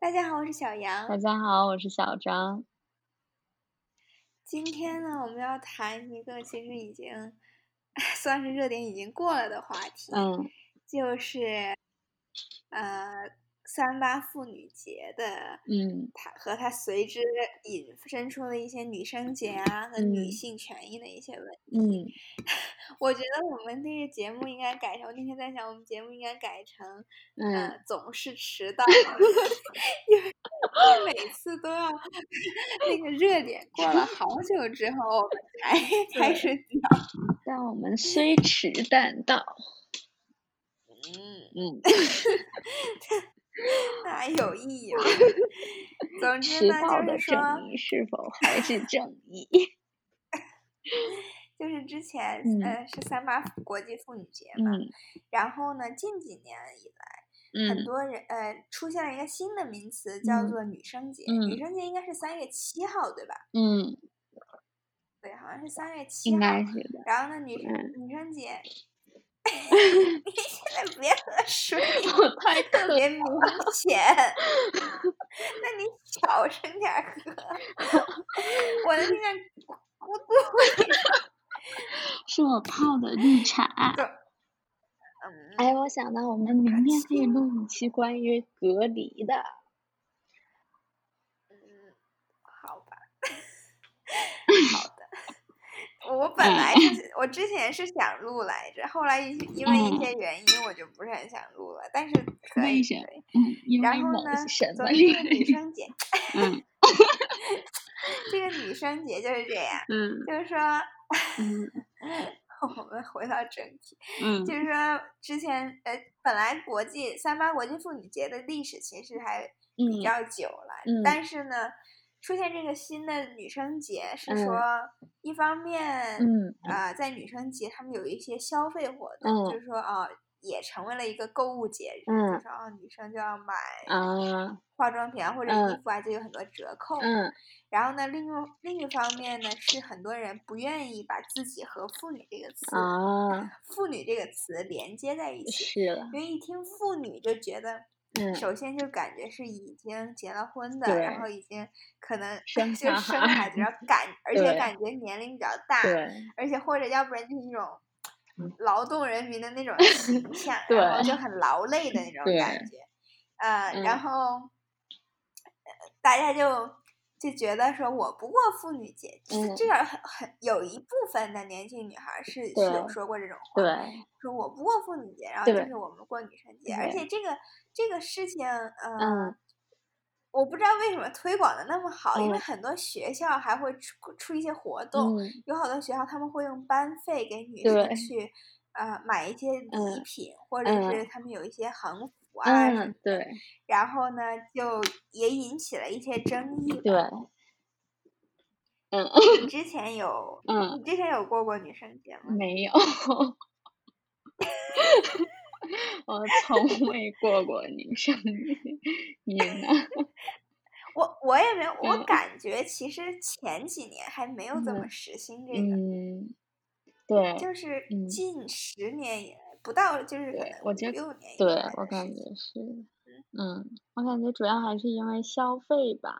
大家好，我是小杨。大家好，我是小张。今天呢，我们要谈一个其实已经 算是热点已经过了的话题，嗯，就是呃。三八妇女节的，嗯，它和它随之引申出的一些女生节啊和女性权益的一些问题，嗯，我觉得我们那个节目应该改成，我那天在想，我们节目应该改成，嗯、呃，总是迟到，因为每次都要那个热点过了好久之后我们才 开始。讲，但我们虽迟但到，嗯。嗯。那还有意义吗？总之呢，就是说，正义是否 还是正义？就是之前、嗯、呃是三八国际妇女节嘛、嗯，然后呢，近几年以来，嗯、很多人呃出现了一个新的名词，叫做女生节。嗯、女生节应该是三月七号，对吧？嗯，对，好像是三月七号。应该是的。然后呢，女生、嗯、女生节。你现在别喝水，我太 特别明显。那你小声点喝，我的那个咕嘟。是我泡的绿茶。嗯。哎，我想到我们明天可以录一期关于隔离的。嗯，好吧。好。我本来是、嗯，我之前是想录来着，后来因为一些原因，我就不是很想录了。嗯、但是可以。然后呢，昨天这个女 生节，嗯、这个女生节就是这样。嗯。就是说，嗯、我们回到正题。嗯。就是说，之前呃，本来国际三八国际妇女节的历史其实还比较久了，嗯、但是呢。出现这个新的女生节是说，一方面，嗯啊、呃，在女生节他们有一些消费活动，嗯、就是说啊、呃，也成为了一个购物节日，嗯、就是啊，女生就要买啊。化妆品啊或者衣服啊，嗯、就有很多折扣。嗯，然后呢，另外另一方面呢，是很多人不愿意把自己和妇女这个词啊，妇女这个词连接在一起，是，因为一听妇女就觉得。嗯、首先就感觉是已经结了婚的，然后已经可能生就生孩子，然后感而且感觉年龄比较大，而且或者要不然就是那种劳动人民的那种形 象，然后就很。劳累的那种感觉，呃，然后、嗯、大家就。就觉得说我不过妇女节，嗯、至少很很有一部分的年轻女孩是是有说过这种话，说我不过妇女节，然后就是我们过女生节，而且这个这个事情，呃、嗯，我不知道为什么推广的那么好，嗯、因为很多学校还会出出一些活动、嗯，有好多学校他们会用班费给女生去，呃，买一些礼品、嗯，或者是他们有一些横幅。嗯，对。然后呢，就也引起了一些争议。对。嗯。你之前有，嗯，你之前有过过女生节吗？没有。我从未过过女生日，你呢？我我也没有，我感觉其实前几年还没有这么实行这个。嗯。对。就是近十年以来。不到就是对，我觉得六年，对我感觉是，嗯，我感觉主要还是因为消费吧，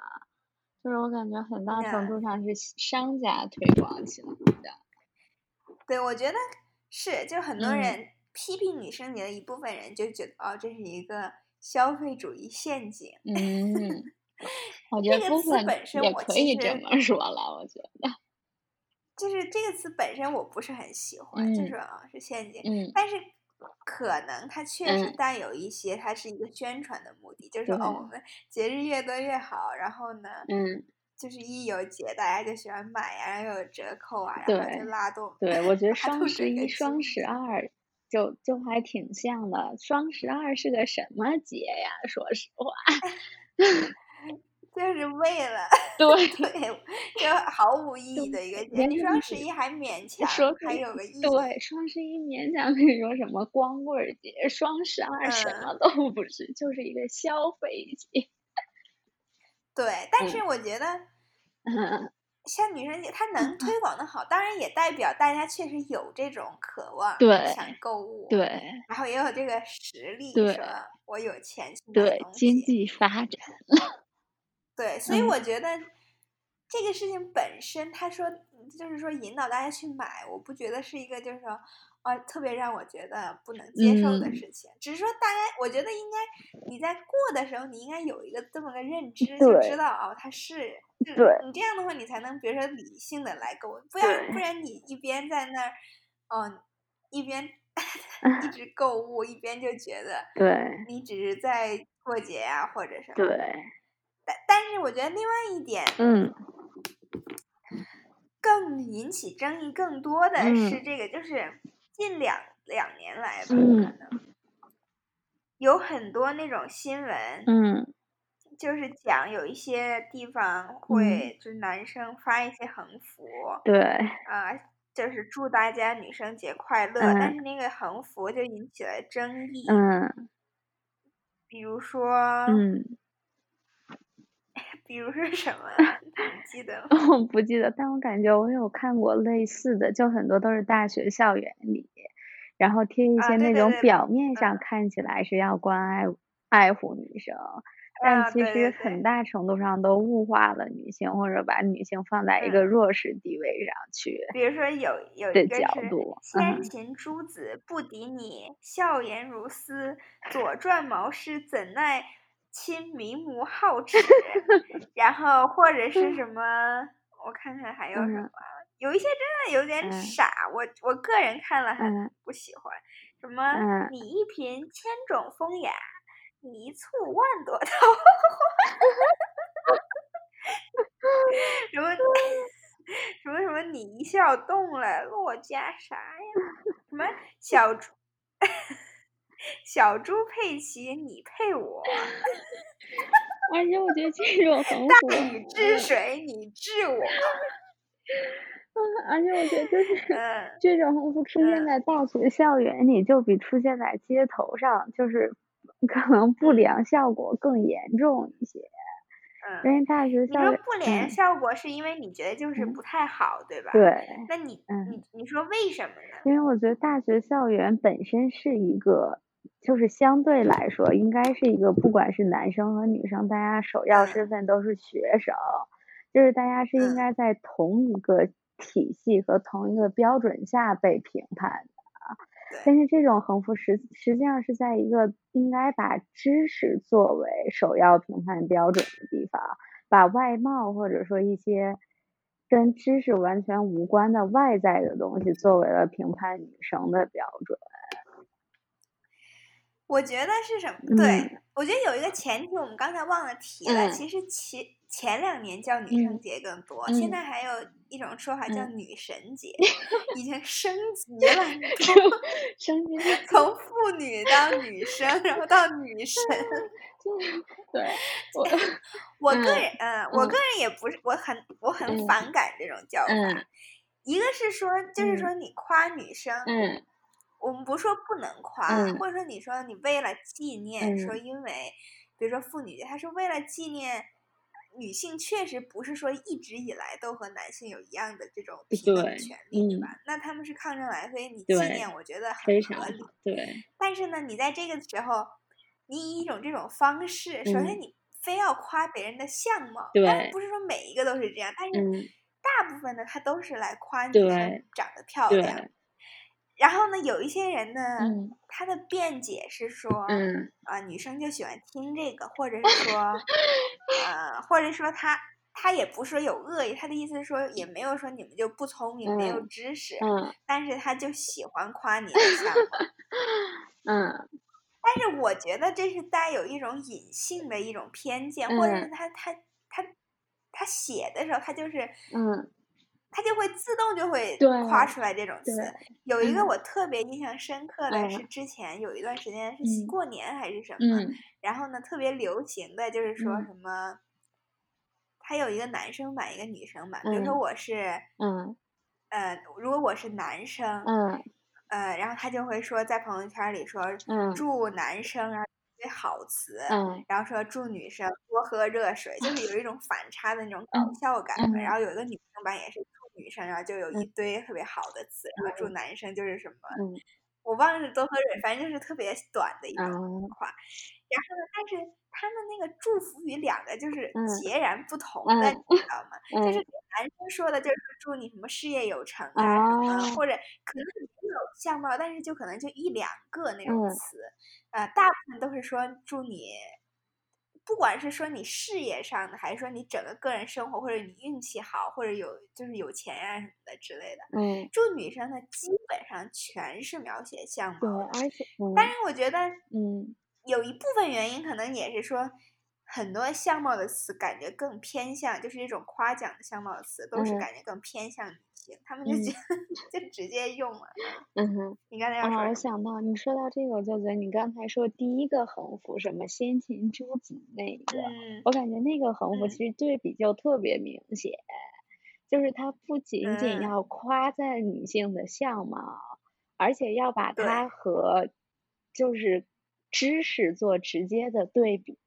就是我感觉很大程度上是商家推广起来的。对，我觉得是，就很多人批评女生节的一部分人就觉得、嗯、哦，这是一个消费主义陷阱。嗯，我觉得部分也可以这么说了，我觉得。就是这个词本身我不是很喜欢，嗯、就是啊是陷阱、嗯，但是可能它确实带有一些，它是一个宣传的目的，嗯、就是说哦，我们节日越多越好，然后呢，嗯，就是一有节大家就喜欢买呀，然后又有折扣啊，然后就拉动。对，我觉得双十一、双十二就就还挺像的。双十二是个什么节呀？说实话。就是为了 对对，就毫无意义的一个节。双十一还勉强说还有个意义。对，双十一勉强可以说什么光棍节，双十二什么都不是，嗯、就是一个消费节。对，但是我觉得，嗯，像女生节，它能推广的好，当然也代表大家确实有这种渴望，对，想购物，对，然后也有这个实力，对，说我有钱去买东西，对，经济发展，对，所以我觉得这个事情本身，他说就是说引导大家去买，我不觉得是一个就是说。哦，特别让我觉得不能接受的事情，嗯、只是说大家，我觉得应该你在过的时候，你应该有一个这么个认知，就知道哦，它是，对，你这样的话，你才能比如说理性的来购，不然不然你一边在那儿，哦，一边 一直购物，一边就觉得，对，你只是在过节啊或者什么，对，但但是我觉得另外一点，嗯，更引起争议更多的是这个，嗯、就是。近两两年来吧，可能有很多那种新闻，嗯，就是讲有一些地方会，就是男生发一些横幅，对，啊，就是祝大家女生节快乐，但是那个横幅就引起了争议，嗯，比如说，嗯，比如说什么？你记得吗？我不记得，但我感觉我有看过类似的，就很多都是大学校园里。然后贴一些那种表面上看起来是要关爱、啊、爱护女生，但其实很大程度上都物化了女性，或者把女性放在一个弱势地位上去。比如说有有一个是先秦诸子不敌你，笑颜如丝；左传毛诗怎奈亲明眸皓齿。然后或者是什么，我看看还有什么。嗯有一些真的有点傻，嗯、我我个人看了很不喜欢。嗯、什么？你一颦千种风雅，你一簇万朵桃花。什么？什么什么？你一笑动了洛家啥呀？什么小猪？小猪佩奇，你配我？而且我觉得这种横幅，大禹治水，你治我。而且我觉得就是这种横幅出现在大学校园里，就比出现在街头上，就是 可能不良效果更严重一些。嗯，因为大学校园，你说不良效果是因为你觉得就是不太好，嗯、对吧？对。那你，嗯，你你说为什么呢？因为我觉得大学校园本身是一个，就是相对来说应该是一个，不管是男生和女生，大家首要身份都是学生，嗯、就是大家是应该在同一个。体系和同一个标准下被评判的，但是这种横幅实实际上是在一个应该把知识作为首要评判标准的地方，把外貌或者说一些跟知识完全无关的外在的东西作为了评判女生的标准。我觉得是什么？对，我觉得有一个前提，我们刚才忘了提了，嗯、其实前。前两年叫女生节更多，嗯、现在还有一种说法叫女神节，嗯、已经升级 了，升级 从妇女到女生，然后到女神。对，我我个人，嗯，我个人也不是，我很我很反感这种叫法。嗯、一个是说，就是说你夸女生，嗯，我们不说不能夸，嗯、或者说你说你为了纪念，嗯、说因为，比如说妇女节，他是为了纪念。女性确实不是说一直以来都和男性有一样的这种平等权利，对，吧？嗯、那他们是抗争来，所以你纪念，我觉得很合理。对。但是呢，你在这个时候，你以一种这种方式，首先你非要夸别人的相貌，对、但不是说每一个都是这样，但是大部分的他都是来夸女生长得漂亮。然后呢，有一些人呢，嗯、他的辩解是说，嗯、啊，女生就喜欢听这个，或者是说，呃，或者说他他也不是说有恶意，他的意思是说，也没有说你们就不聪明，嗯、没有知识，嗯、但是他就喜欢夸你 嗯，但是我觉得这是带有一种隐性的一种偏见，嗯、或者是他他他他写的时候，他就是，嗯。他就会自动就会夸出来这种词。有一个我特别印象深刻的是，之前有一段时间是过年还是什么，嗯、然后呢特别流行的就是说什么，他、嗯、有一个男生版一个女生版，比如说我是，嗯，呃，如果我是男生，嗯，呃，然后他就会说在朋友圈里说，祝男生啊堆好词，嗯，然后说祝女生多喝热水，就是有一种反差的那种搞笑感。嗯、然后有一个女生版也是生，然后就有一堆特别好的词，嗯、然后祝男生就是什么，嗯、我忘了是多喝水，反正就是特别短的一种话。嗯、然后呢，但是他们那个祝福语两个就是截然不同的，嗯、你知道吗？嗯、就是男生说的就是祝你什么事业有成啊什么，嗯、或。者可能没有相貌，但是就可能就一两个那种词。嗯呃，大部分都是说祝你，不管是说你事业上的，还是说你整个个人生活，或者你运气好，或者有就是有钱啊什么的之类的。嗯，祝女生的，基本上全是描写相貌。对，而且，嗯、但是我觉得，嗯，有一部分原因可能也是说，很多相貌的词感觉更偏向，就是这种夸奖的相貌的词，都是感觉更偏向。嗯他们就觉得、嗯、就直接用了。嗯哼，你刚才要说、哦，我想到你说到这个，我就觉得你刚才说第一个横幅什么先秦诸子那个，嗯、我感觉那个横幅其实对比就特别明显，嗯、就是它不仅仅要夸赞女性的相貌，嗯、而且要把它和就是知识做直接的对比，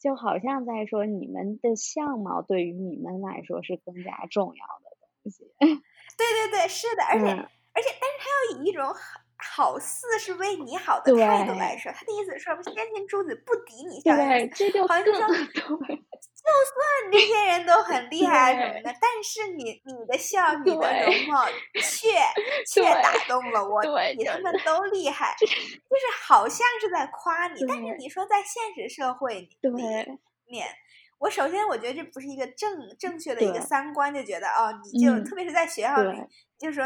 就好像在说你们的相貌对于你们来说是更加重要的。对对对，是的，而且、嗯、而且，但是他要以一种好好似是为你好的态度来说，他的意思是说，先秦诸子不敌你，小对，这就好像说，就算这些人都很厉害什么的，但是你你的笑，你的容貌，却却打动了我，比他们都厉害，就是好像是在夸你，但是你说在现实社会里面。我首先我觉得这不是一个正正确的一个三观，就觉得哦，你就、嗯、特别是在学校里，就是说，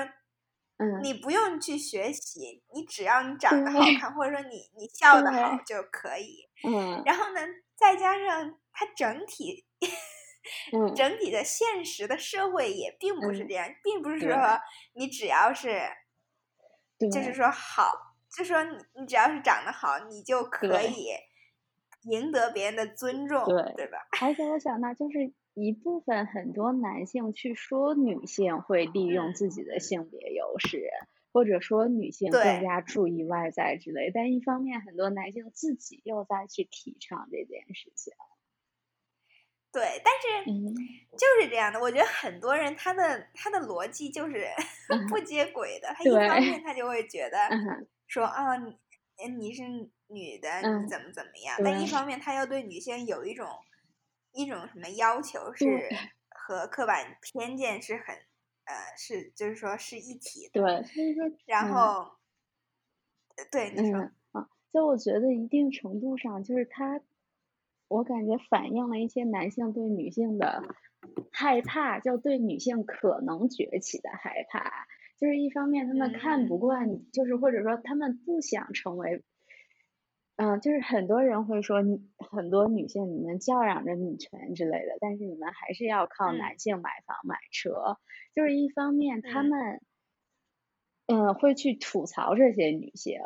嗯，你不用去学习，你只要你长得好看，或者说你你 笑得好就可以。嗯，然后呢，再加上它整体，嗯、整体的现实的社会也并不是这样，嗯、并不是说你只要是，就是说好，就是说你你只要是长得好，你就可以。赢得别人的尊重，对对吧？而且我想到，就是一部分很多男性去说女性会利用自己的性别优势，嗯、或者说女性更加注意外在之类。但一方面，很多男性自己又在去提倡这件事情。对，但是就是这样的。我觉得很多人他的他的逻辑就是 不接轨的。他一方面他就会觉得说啊，你你是。女的你怎么怎么样？嗯、但一方面，他又对女性有一种一种什么要求，是和刻板偏见是很呃，是就是说是一体的。对，然后，嗯、对你说啊，就我觉得一定程度上，就是他，我感觉反映了一些男性对女性的害怕，就对女性可能崛起的害怕。就是一方面，他们看不惯，嗯、就是或者说他们不想成为。嗯，就是很多人会说，很多女性你们叫嚷着女权之类的，但是你们还是要靠男性买房买车。嗯、就是一方面他们，嗯，嗯，会去吐槽这些女性，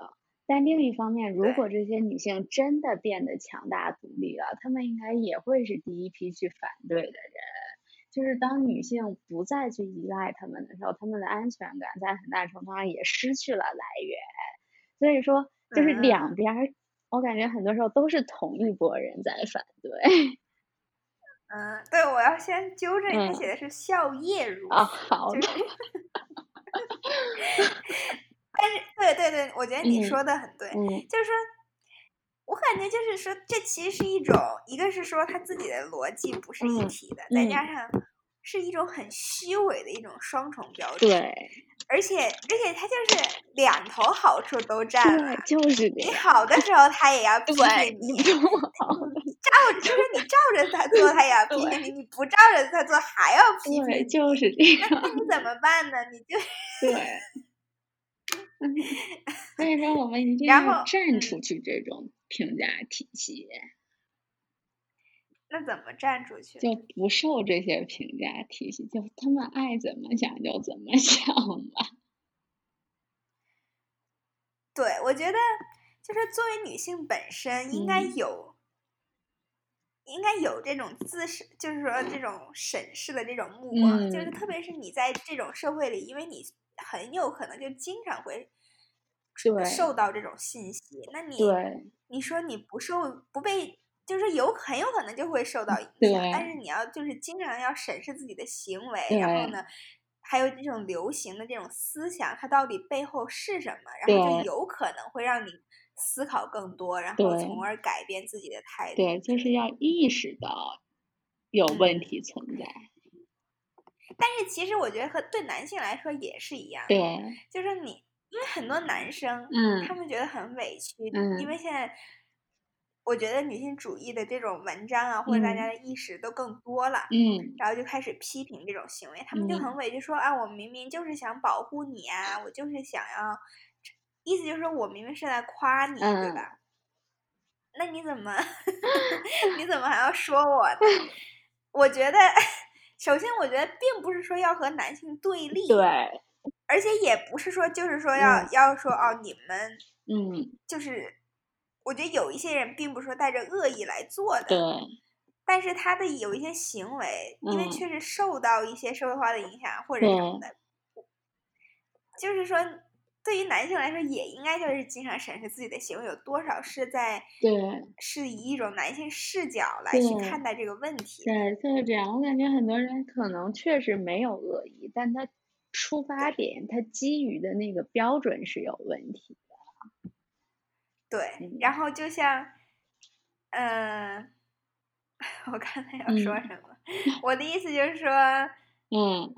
但另一方面，如果这些女性真的变得强大独立了，她们应该也会是第一批去反对的人。就是当女性不再去依赖他们的时候，他们的安全感在很大程度上也失去了来源。所以说，就是两边。嗯我感觉很多时候都是同一拨人在反对。嗯，对，我要先纠正，他写的是笑靥如啊，好的。但是，对对对，我觉得你说的很对，嗯、就是说，我感觉就是说，这其实是一种，一个是说他自己的逻辑不是一体的，嗯、再加上是一种很虚伪的一种双重标准。对。而且而且他就是两头好处都占了，就是你好的时候他 也要批评你，你照就是你照着他做他也要批评你，你不照着他做还要 批评你，就是这样。那你怎么办呢？你就对，所以说我们一定要站出去这种评价体系。那怎么站出去？就不受这些评价体系，就他们爱怎么想就怎么 想吧。对，我觉得就是作为女性本身应该有，嗯、应该有这种自审，就是说这种审视的这种目光，嗯、就是特别是你在这种社会里，因为你很有可能就经常会受到这种信息，那你你说你不受不被，就是有很有可能就会受到影响，但是你要就是经常要审视自己的行为，然后呢，还有这种流行的这种思想，它到底背后是什么，然后就有可能会让你思考更多，然后从而改变自己的态度。对，就是要意识到有问题存在。嗯，但是其实我觉得和对男性来说也是一样，对，就是你。因为很多男生，嗯，他们觉得很委屈，嗯，因为现在，我觉得女性主义的这种文章啊，或者大家的意识都更多了，嗯，然后就开始批评这种行为，他们就很委屈说，啊，我明明就是想保护你啊，我就是想要，意思就是说我明明是在夸你，嗯、对吧？那你怎么，你怎么还要说我呢？我觉得，首先我觉得并不是说要和男性对立，对。而且也不是说，就是说要、嗯、要说哦，你们，嗯，就是，我觉得有一些人并不是说带着恶意来做的，对，但是他的有一些行为，因为确实受到一些社会化的影响或者什么的，就是说，对于男性来说，也应该就是经常审视自己的行为有多少是在，对，是以一种男性视角来去看待这个问题，对，就是这样。我感觉很多人可能确实没有恶意，但他。出发点，他基于的那个标准是有问题的。对，然后就像，嗯、呃，我刚才要说什么？嗯、我的意思就是说，嗯，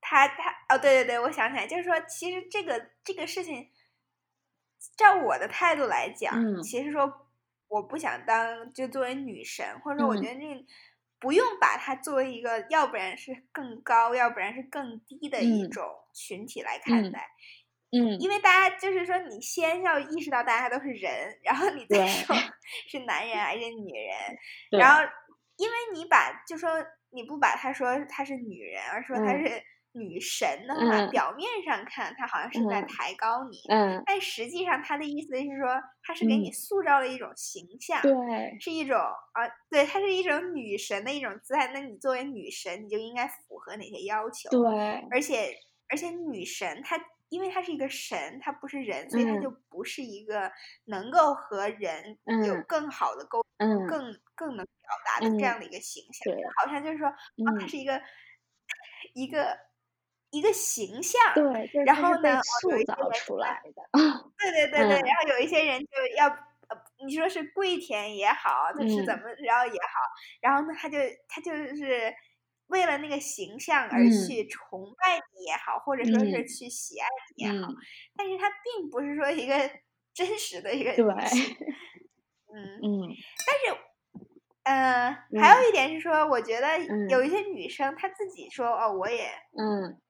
他他哦，对对对，我想起来，就是说，其实这个这个事情，照我的态度来讲，嗯、其实说我不想当就作为女神，或者说我觉得这。嗯不用把它作为一个，要不然是更高，要不然是更低的一种群体来看待，嗯，嗯，因为大家就是说，你先要意识到大家都是人，然后你再说。是男人还是女人，然后因为你把就说你不把他说她是女人，而说她是。女神的话，嗯，表面上看她好像是在抬高你，嗯，但实际上她的意思是说，她是给你塑造了一种形象，对，是一种啊，对，她是一种女神的一种姿态。那你作为女神，你就应该符合哪些要求？对，而。且而且女神她因为他是一个神，他不是人，所以他就不是一个能够和人有更好的沟更更能表达的这样的一个形象。对，好像就是说，啊，他是一个一个。一个形象，对，然后呢，塑造出来的，对对对对，嗯、然后有一些人就要，呃，你说是跪舔也好，他是怎么着也好，嗯、然后呢，他就他就是为了那个形象而去崇拜你也好，嗯、或者说是去喜爱你也好，嗯、但是他并不是说一个 真实的一个，对，嗯。嗯，但是，呃，嗯、还有一点是说，我觉得有一些女生她自己说，哦，我也，嗯。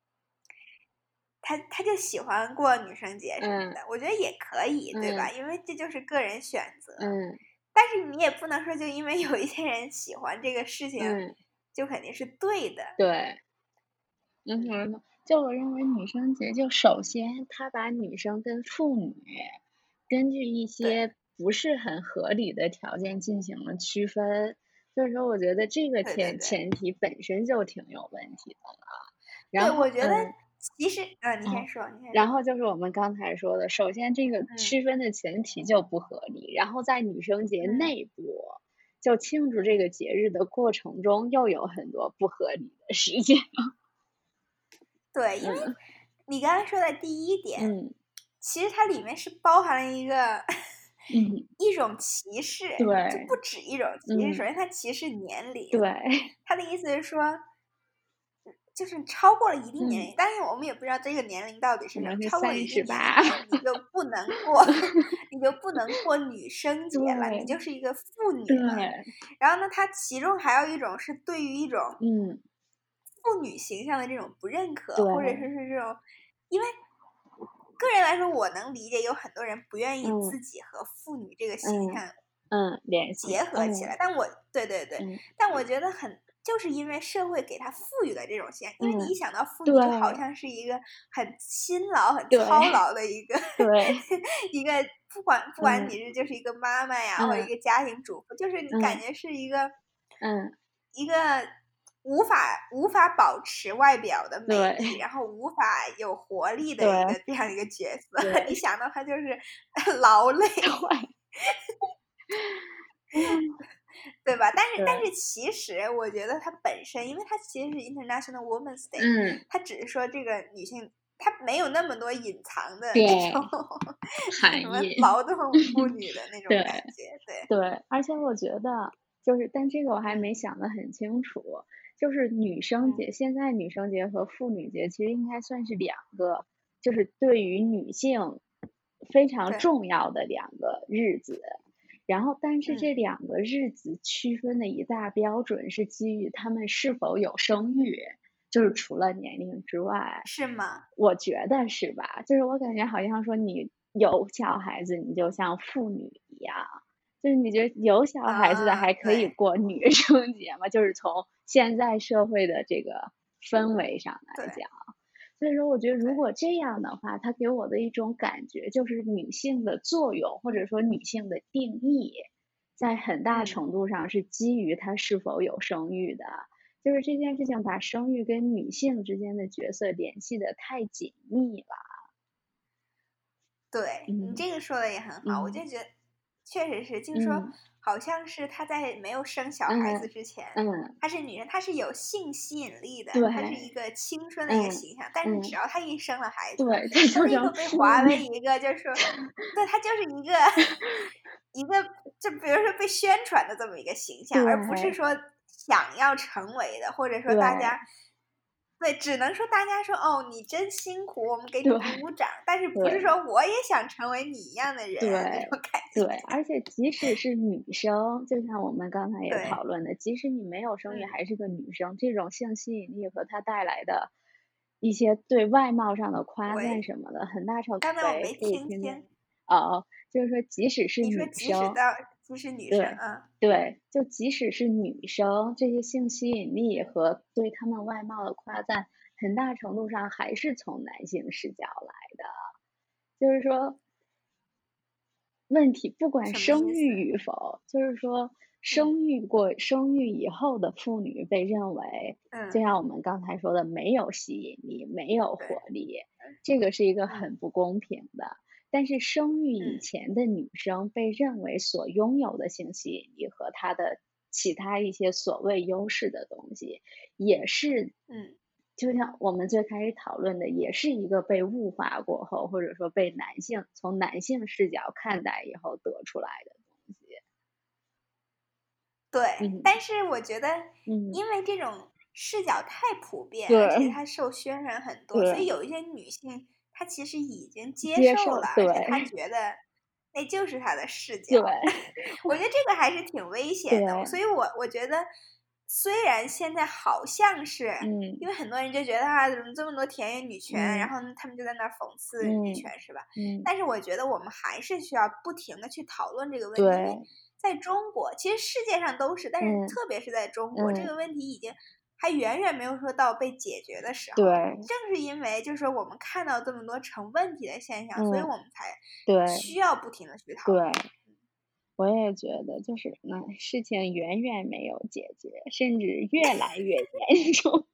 她她就喜欢过女生节什么的，嗯、我觉得也可以，嗯、对吧？因为这就是个人选择。嗯。但是你也不能说，就因为有一些人喜欢这个事情，嗯、就肯定是对的。对。嗯哼，就我认为女生节，就首先他把女生跟妇女根据一些不是很合理的条件进行了区分，所以说我觉得这个前前提本身就挺有问题的了。然后，我觉得。嗯其实，嗯，你先说，嗯、你先说。然后就是我们刚才说的，首先这个区分的前提就不合理，嗯、然后在女生节内部，嗯、就庆祝这个节日的过程中，又有很多不合理的事情。对，因为你刚才说的第一点，嗯，其实它里面是包含了一个，嗯，一种歧视，对，就不止一种歧视。嗯、首先，它歧视年龄，对，他的意思是说。就是超过了一定年龄，嗯、但是我们也不知道这个年龄到底是什么。超过一定年龄，你就不能 过，你就不能过女生节了，你就是一个妇女了。然后呢，它其中还有一种是对于一种嗯妇女形象的这种不认可，或者说是这种，因为个人来说，我能理解有很多人不愿意自己和妇女这个形象嗯联结合起来，嗯、但我对对对，嗯、但我觉得很。就是因为社会给他赋予了这种形象，因为你一想到妇女，就好像是一个很辛劳、很操劳的一个，对，一个不管不管你是就是一个妈妈呀，或者一个家庭主妇，就是你感觉是一个，嗯，一个无法无法保持外表的美丽，然后无法有活力的一个这样一个角色，你想到他就是 劳累，对吧？但是但是其实我觉得它本身，因为它其实是 International Women's Day，嗯，它只是说这个女性，她没有那么多隐藏的那种 什么劳动妇 女的那种感觉，对对，对，而且我觉得就是，但这个我还没想得很清楚。就是女生节，现在女生节和妇女节其实应该算是两个，就是对于女性非常重要的两个日子。然后，但是这两个日子区分的一大标准是基于他们是否有生育，就是除了年龄之外，是吗？我觉得是吧？就是我感觉好像说你有小孩子，你就像妇女一样。就是你觉得有小孩子的还可以过女生节吗？就是从现在社会的这个氛围上来讲，所以说我觉得如果这样的话，它给我的一种感觉就是女性的作用或者说女性的定义，在很大程度上是基于她是否有生育的。就是这件事情把生育跟女性之间的角色联系的太紧密了。对，你这个说的也很好，我就觉得。确实是，就是说，嗯、好像是她在没有生小孩子之前，嗯，她是女人，她是有性吸引力的，她是一个青春的一个形象。嗯、但是只要她一生了孩子，对，她立刻被划为一个，就是说，对，她就是一个 一个，就比如说被宣传的这么一个形象，而不是说想要成为的，或者说大家。对，只能说大家说哦，你真辛苦，我们给你鼓掌。但是不是说我也想成为你一样的人那种感觉？对，而且即使是女生，就像我们刚才也讨论的，即使你没有生育还是个女生，这种性吸引力和它带来的一些对外貌上的夸赞什么的，很大程度。刚才我没听清。哦，就是说，即使是女生。即使女生啊，对，就即使是女生，这些性吸引力和对她们外貌的夸赞，很大程度上还是从男性视角来的。就是说，问题不管生育与否，就是说生育过、生育以后的妇女被认为，嗯，就像我们刚才说的，没有吸引力，没有活力，这个是一个很不公平的。但是生育以前的女生被认为所拥有的性吸引力和她的其他一些所谓优势的东西，也是，嗯，就像我们最开始讨论的，也是一个被物化过后，或者说被男性从男性视角看待以后得出来的东西。对，嗯、但是我觉得，因为这种视角太普遍，嗯、而且它受渲染很多，所以有一些女性。他其实已经接受了，受而且他觉得那就是他的视角。对，我觉得这个还是挺危险的。所以我我觉得，虽然现在好像是，嗯，因为很多人就觉得啊，怎么这么多田园女权，嗯、然后他们就在那儿讽刺女权，嗯、是吧？嗯。但是我觉得我们还是需要不停的去讨论这个问题。在中国，其实世界上都是，但是特别是在中国，嗯、这个问题已经。还远远没有说到被解决的时候。对，正是因为就是我们看到这么多成问题的现象，嗯、所以我们才对需要不停的去讨论。对，我也觉得就是那事情远远没有解决，甚至越来越严重。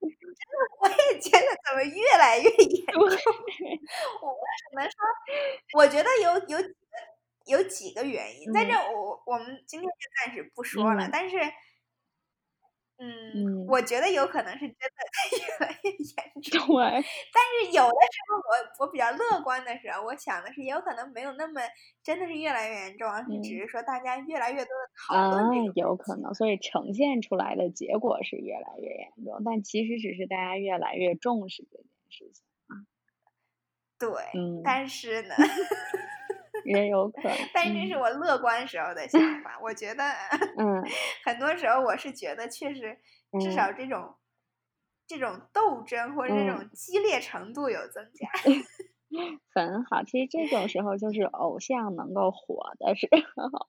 我也觉得怎么越来越严重？我只能说，我觉得有有几个有几个原因，在这我我们今天就暂时不说了，嗯、但是。嗯，我觉得有可能是真的越来越严重。对，但是有的时候我我比较乐观的时候，我想的是也有可能没有那么真的是越来越严重，而是只是说大家越来越多的讨论这个、嗯、有可能，所以呈现出来的结果是越来越严重，但其实只是大家越来越重视这件事情啊。对，嗯，但是呢。也有可能，但这是我乐观时候的想法。嗯、我觉得，嗯，很多时候我是觉得，确实，至少这种、嗯、这种斗争或者这种激烈程度有增加。嗯 很好，其实这种时候就是偶像能够火的时候，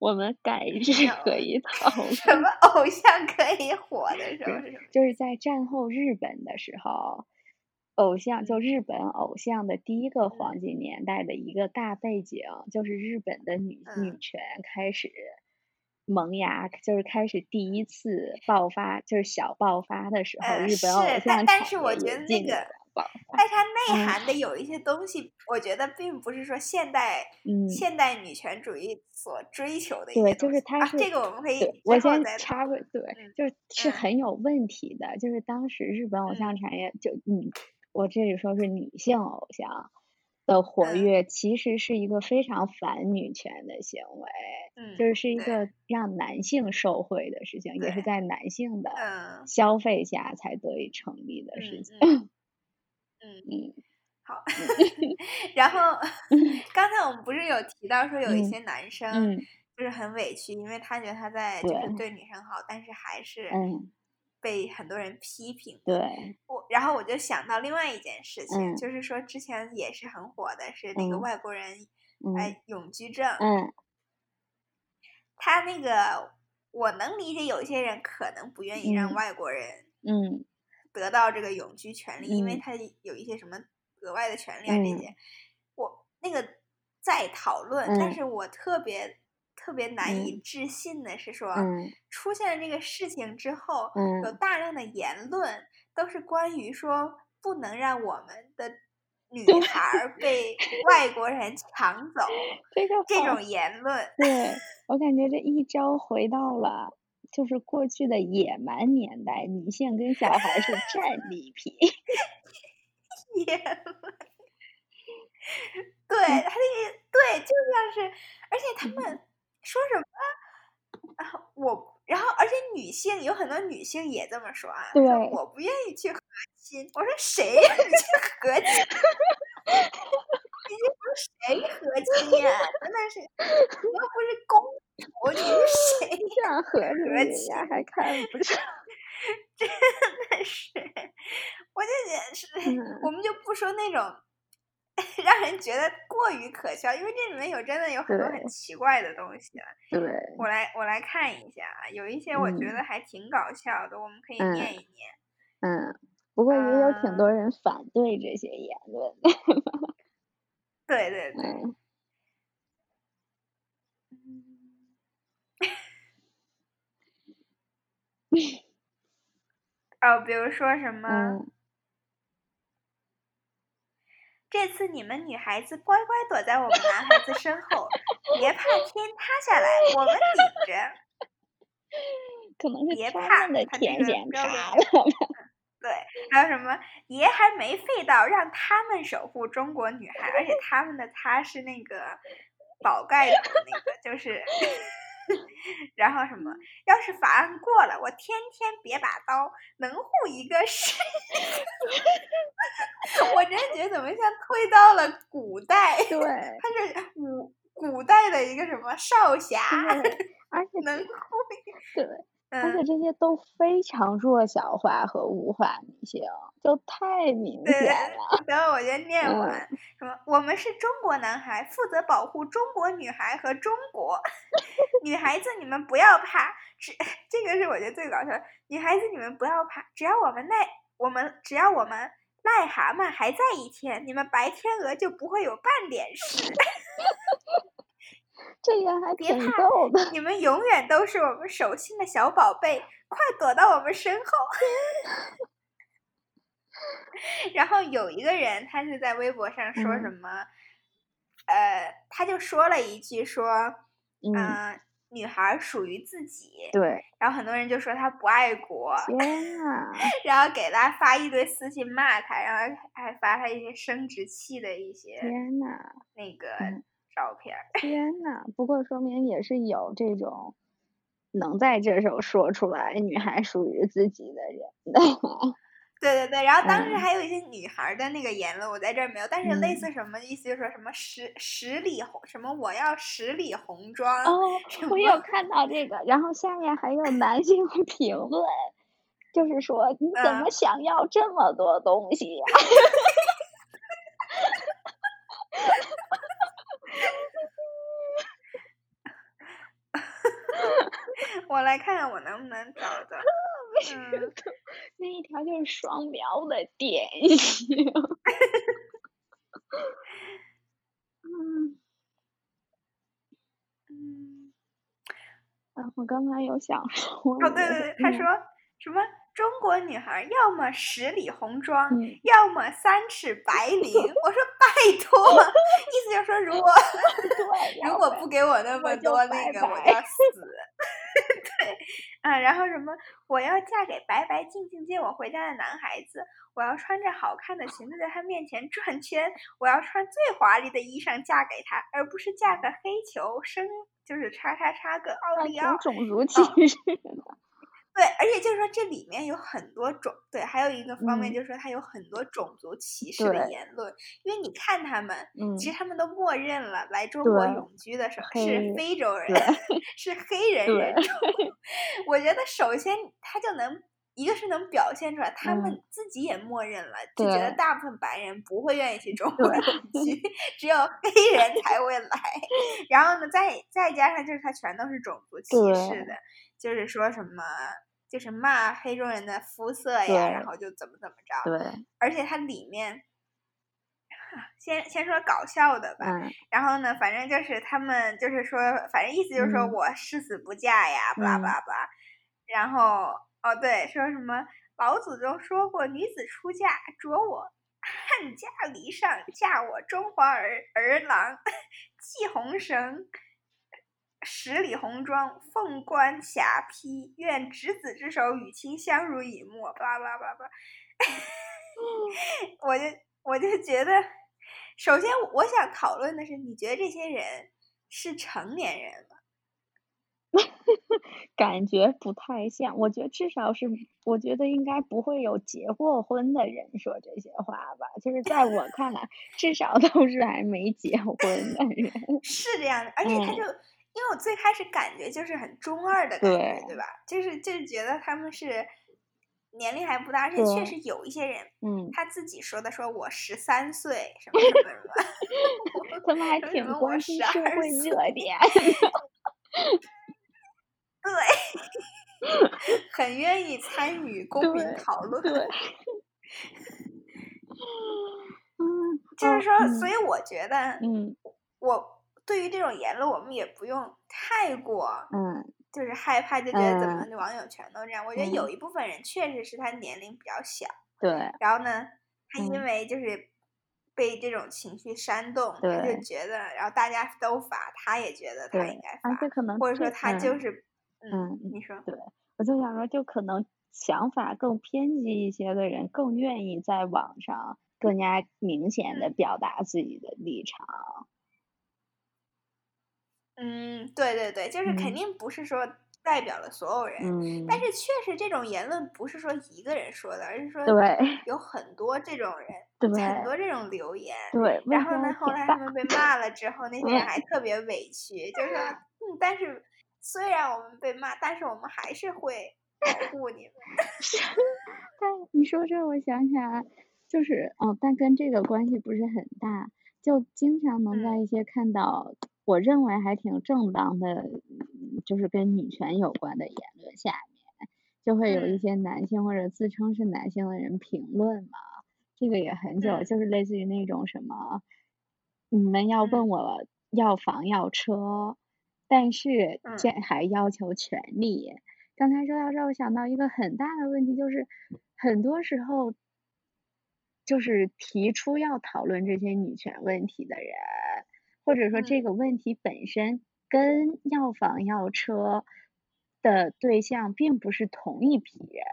我们改日可以讨论。什么偶像可以火的时候？就是在战后日本的时候。偶像就日本偶像的第一个黄金年代的一个大背景，就是日本的女女权开始萌芽就是开始第一次爆发，就是小爆发的时候，日本偶像但但是我觉得那个，但是它内涵的有一些东西，我觉得并不是说现代，嗯，现代女权主义所追求的。对，就是它是这个我们可以，我先插个对，就是是很有问题的，就是当时日本偶像产业就嗯，我这里说是女性偶像。的活跃其实是一个非常反女权的行为，嗯，就是是一个让男性受惠的事情，也是在男性的消费下才得以成立的事情。嗯嗯，嗯，好。然后 刚才我们不是有提到说有一些男生就是很委屈，嗯、因为他觉得他在就是对女生好，但是还是嗯。被很多人批评，对，我然后我就想到另外一件事情，嗯、就是说之前也是很火的，是那个外国人，嗯、哎，永居证，嗯，他那个我能理解，有些人可能不愿意让外国人，嗯，得到这个永居权利，嗯、因为他有一些什么额外的权利啊这些，嗯、我那个在讨论，嗯、但是我特别。特别难以置信的是说，嗯、出现了这个事情之后，嗯、有大量的言论都是关于说不能让我们的女孩被外国人抢走，这个这种言论。对，我感觉这一招回到了就是过去的野蛮年代，女性跟小孩是 战利品。野蛮。对他那个对，就像是，而且他们。说什么？然后我，然后而且女性有很多女性也这么说啊，对说我不愿意去和亲。我说谁让你去和亲？你去和谁和亲呀？真的是，你又不是公主，你是谁？这样和亲呀？还看不上？真的是，我就觉得是，嗯、我们就不说那种。让人觉得过于可笑，因为这里面有真的有很多很奇怪的东西。对，我来我来看一下啊，有一些我觉得还挺搞笑的，嗯、我们可以念一念。嗯，不过也有挺多人反对这些言论。嗯、对对 对。嗯。哦，比如说什么？嗯这次你们女孩子乖乖躲在我们男孩子身后，别怕 天塌下来，我们顶着。可能是别怕，的天先塌了。对，还有什么？爷还没废到，让他们守护中国女孩，而且他们的他是那个宝盖的那个，就是。然后什么？要是法案过了，我天天别把刀，能护一个是。我真觉得怎么像推到了古代？对，他是古古代的一个什么少侠，而且能护一个。对。而且这些都非常弱小化和物化女性，就太明显了。等会我先念完，嗯、什么？我们是中国男孩，负责保护中国女孩和中国 女孩子，你们不要怕。只这个是我觉得最搞笑的。女孩子，你们不要怕，只要我们癞，我们只要我们癞蛤蟆还在一天，你们白天鹅就不会有半点事。这个还挺逗的。你们永远都是我们手心的小宝贝，快躲到我们身后。然后有一个人，他是在微博上说什么？嗯、呃，他就说了一句说，嗯、呃，女孩属于自己。对。然后很多人就说他不爱国。天呐。然后给他发一堆私信骂他，然后还发他一些生殖器的一些。天呐。那个。嗯照片，天呐，不过说明也是有这种能在这时候说出来“女孩属于自己”的人的。对对对，然后当时还有一些女孩的那个言论，嗯、我在这儿没有，但是类似什么意思，就是说什么十十里红什么我要十里红妆。哦，我有看到这个，然后下面还有男性评论，就是说你怎么想要这么多东西呀、啊？我来看看我能不能找 到。嗯，那一条就是双标的典型。嗯 嗯我刚才有想说。哦，对对对，他说什么？中国女孩要么十里红妆，嗯、要么三尺白 绫。我说拜托，意思就是说，如果如果不给我那么多那个，我就要死。对，啊，然后什么？我要嫁给白白净净接我回家的男孩子，我要穿着好看的裙子在他面前转圈，我要穿最华丽的衣裳嫁给他，而不是嫁个黑球生，就是叉叉叉个奥利奥。种族歧视。哦对，而且就是说这里面有很多种，对，还有一个方面就是说它有很多种族歧视的言论，嗯、因为你看他们，嗯、其实他们都默认了来中国永居的时候是非洲人，是黑人人种。我觉得首先他就能，一个是能表现出来，他们自己也默认了，嗯、就觉得大部分白人不会愿意去中国永居，只有黑人 才会来。然后呢，再再加上就是他全都是种族歧视的。就是说什么，就是骂黑种人的肤色呀，然后就怎么怎么着。对。而且它里面，先先说搞笑的吧。嗯。然后呢，反正就是他们就是说，反正意思就是说我誓死不嫁呀，巴拉巴拉巴拉。然后哦对，说什么老祖宗说过，女子出嫁着我汉家离上，嫁我中华儿儿郎，系红绳。十里红妆，凤冠霞帔，愿执子之手，与卿相濡以沫。叭叭叭叭，我就我就觉得，首先我想讨论的是，你觉得这些人是成年人吗？感觉不太像，我觉得至少是，我觉得应该不会有结过婚的人说这些话吧。就是在我看来，至少都是还没结婚的人。是这样的，而且他就。嗯因为我最开始感觉就是很中二的感觉，对，对。吧？就是就是觉得他们是年龄还不大，而且确实。有一些人，嗯，他自己说的，说我十三岁什么什么什么，他们还挺关心社会热。点 对，很愿意参与公民讨论，对，嗯，就是说，所以我觉得，嗯，我。对于这种言论，我们也不用太过，嗯，就是害怕，就觉得怎么的网友全都这样。嗯、我。觉得有一部分人确实是他年龄比较小，对。然后呢，他因为就是被这种情绪煽动，对、嗯，就觉得，然后大家都发，他也觉得他应该发，而且可能或者说他就是，嗯，你说，对，我就想说，就可能想法更偏激一些的人，更愿意在网上更加明显的表达自己的立场。嗯嗯，对对对，就是肯定不是说代表了所有人，嗯、但是确实这种言论不是说一个人说的，而是说对有很多这种人，对很多这种留言，对。然后呢，后来他们被骂了之后，那些人还特别委屈，就是说，嗯，但是虽然我们被骂，但是我们还是会保护你们。但你说这，我想起来，就是哦，但跟这个关系不是很大，就经常能在一些看到。嗯我认为还挺正当的，就是跟女权有关的言论下面，就会有一些男性或者自称是男性的人评论嘛。这个也很久，就是类似于那种什么，你们要问我要房要车，但是这还要求权利。刚才说到这，我想到一个很大的问题，就是很多时候，就是提出要讨论这些女权问题的人。或者说这个问题本身跟要房要车的对象并不是同一批人，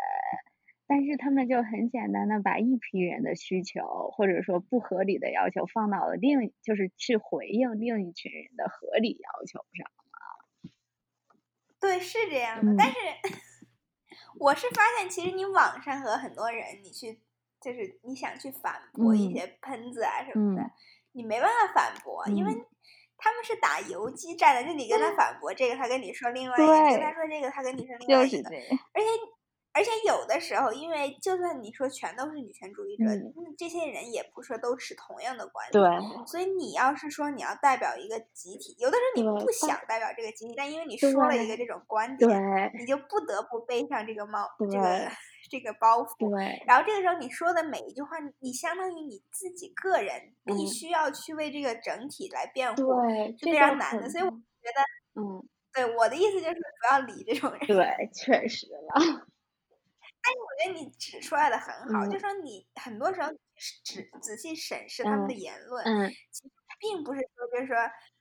但是他们就很简单的把一批人的需求或者说不合理的要求放到了另，就是去回应另一群人的合理要求上了。对，是这样的。嗯、但是我是发现，其实你网上和很多人，你去就是你想去反驳一些喷子啊什么的。嗯嗯你没办法反驳，因为他们是打游击战的。就你跟他反驳这个，他跟你说另外一个；跟他说这个，他跟你说另外一个。而且，而且有的时候，因为就算你说全都是女权主义者，嗯、这些人也不说都持同样的观点。对。所以你要是说你要代表一个集体，有的时候你不想代表这个集体，但因为你说了一个这种观点，你就不得不背上这个帽，这个。这个包袱，对，然后这个时候你说的每一句话，你相当于你自己个人必须要去为这个整体来辩护，对，是非常难的。所以我觉得，嗯，对，我的意思就是不要理这种人。对，确实了。但是我觉得你指出来的很好，嗯、就说你很多时候只仔细审视他们的言论，嗯，其实并不是说就是说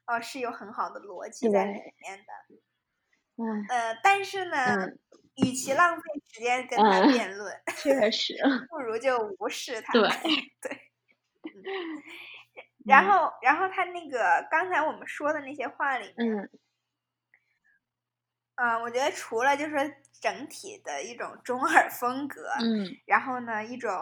哦是有很好的逻辑在里面的，嗯，呃，但是呢，嗯、与其浪费时间跟他辩论，嗯、确实，不如就无视他。对 对。嗯、然后，然后他那个刚才我们说的那些话里面，嗯。嗯，我觉得除了就是说整体的一种中二风格，嗯，然后呢，一种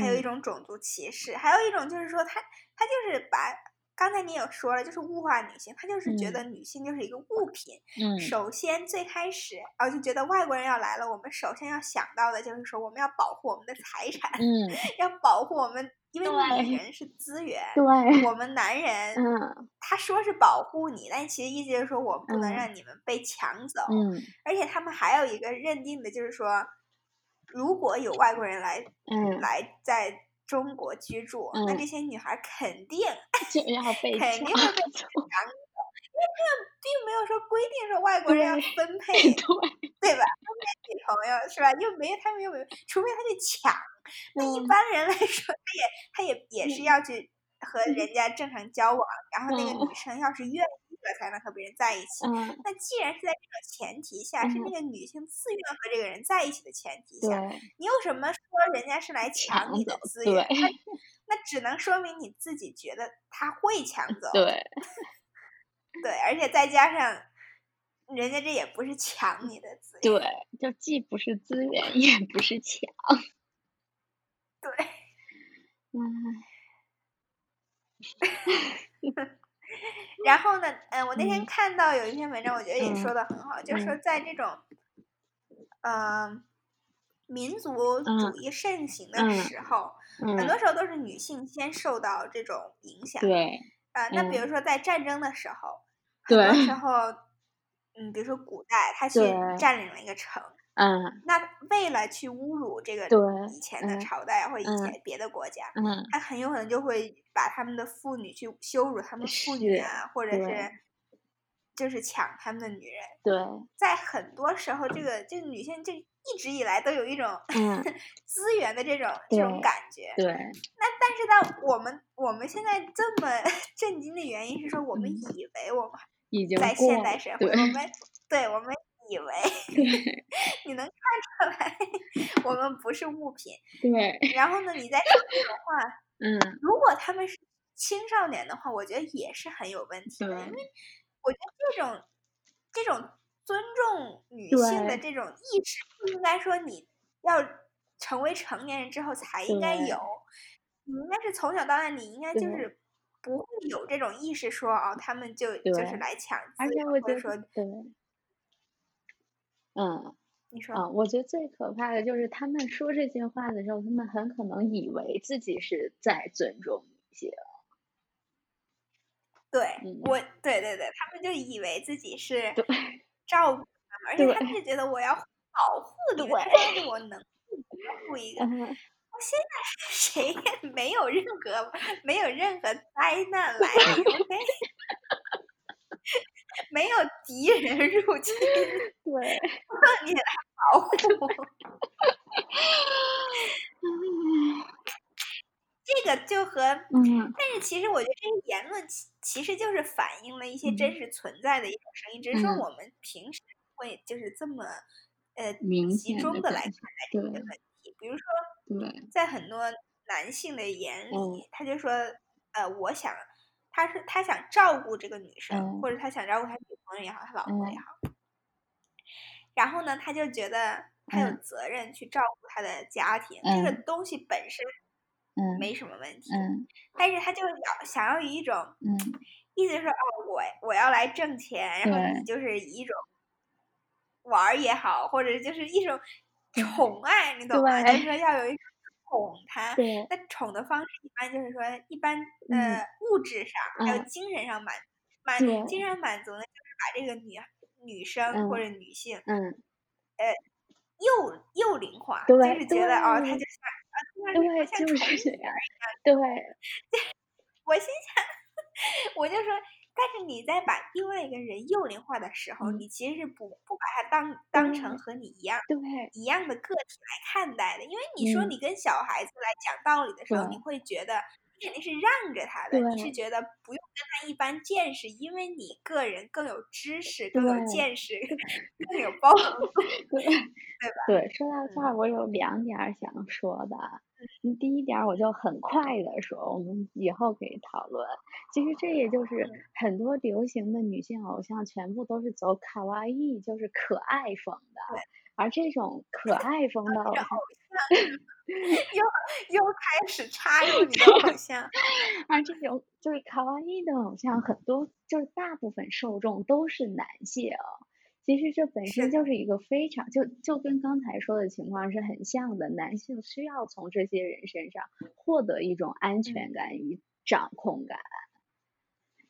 还有一种种族歧视，嗯、还有一种就是说他他就是把刚才你有说了，就是物化女性，她就是觉得女性就是一个物品。嗯，首先最开始，然后就觉得外国人要来了，我们首先要想到的就是说我们要保护我们的财产，嗯，要保护我们。因为女人是资源，对，我们男人，嗯，他说是保护你，但其实意思就是说我不能让你们被抢走，嗯，而且他们还有一个认定的就是说，如果有外国人来，嗯，来在中国居住，嗯，那这些女孩肯定 肯定会被抢走，因为他们并没有说规定说外国人要分 配，对，对吧？分配女朋友是吧？又没有他们又没有，除非他去抢。那一般人来说，他也他也也是要去和人家正常交往，然后那个女生要是愿才能和别人在一起。那既然是在这种前提下，是那个女性自愿和这个人在一起的前提下，你有什么说人家是来抢你的资源？那那只能说明你自己觉得他会抢走。对，对，而且再加上，人家这也不是抢你的资源，对，就既不是资源，也不是抢。对，嗯，然后呢，嗯，我那天看到有一篇文章，我觉得也说的很好，嗯、就是说在这种，嗯、呃，民族主义盛行的时候，很多时候都是女性先受到这种影响。对，啊、呃，那比如说在战争的时候，对很多时候，嗯，比如说古代，他去占领了一个城。嗯，那为了去侮辱这个以前的朝代或者以前别的国家，嗯，他很有可能就会把他们的妇女去羞辱他们妇女啊，或者是就是抢他们的女人。对，在很多时候，这个这个女性就一直以来都有一种 资源的这种这种感觉。对。那但是呢我们我们现在这么 震惊的原因是说，我们以为我们已经在现代社会，我们对我们。以为 你能看出来，我们不是物品。对。然后呢，你再说这种话，嗯，如果他们是青少年的话，我觉得也是很有问题的。因为我觉得这种这种尊重女性的这种意识，不应该说你要成为成年人之后才应该有。你应该是从小到大，你应该就是不会有这种意识说，说哦，他们就就是来抢资源，或者说对。嗯，你说啊，我觉得最可怕的就是他们说这些话的时候，他们很可能以为自己是在尊重女性。对，嗯、我，对对对，他们就以为自己是照顾他们，而且他们就觉得我要保护你，但是我能保护一个。嗯、我现在 谁也没有任何没有任何灾难 来，OK。没有敌人入侵，对，你来 保护。这个就和，嗯，但是其实我觉得这些言论其其实就是反映了一些真实存在的一种声音，只是说我们平时会就是这么呃集中的来看待这个问题。比如说，在很多男性的眼里，他就说，呃，我想。他是他想照顾这个女生，嗯、或者他想照顾他女朋友也好，他老婆也好。嗯、然后呢，他就觉得他有责任去照顾他的家庭。嗯、这个东西本身没什么问题，嗯、但是他就要想要以一种、嗯、意思是说，哦，我我要来挣钱，然后你就是以一种玩也好，或者就是一种宠爱，你懂吗？就是说要有一种。宠他，那宠的方式一般就是说，一般呃物质上还有精神上满满精神满足呢，就是把这个女女生或者女性，嗯，呃，幼幼龄化，就是觉得哦，他就像啊，对，就是这样，对。我心想，我就说，但是你在把另外一个人幼龄化的时候，嗯、你其实是不不把他当当成和你一样对。一样的个体来看待的，因为你说你跟小孩子来讲道理的时候，嗯、你会觉得。你肯定是让着他的，你是觉得不用跟他一般见识，因为你个人更有知识、更有见识、更有包容。度，对对吧？对，说到这儿，我有两点想说的。嗯，第一点，我就很快的说，我们以后可以讨论。其实这也就是很多流行的女性偶像，全部都是走卡哇伊，就是可爱风的。而这种可爱风的偶像，又又开始插入你的偶像。而这种就是卡哇伊的偶像，很多就是大部分受众都是男性。其实这本身就是一个非常就就跟刚才说的情况是很像的。男性需要从这些人身上获得一种安全感与掌控感。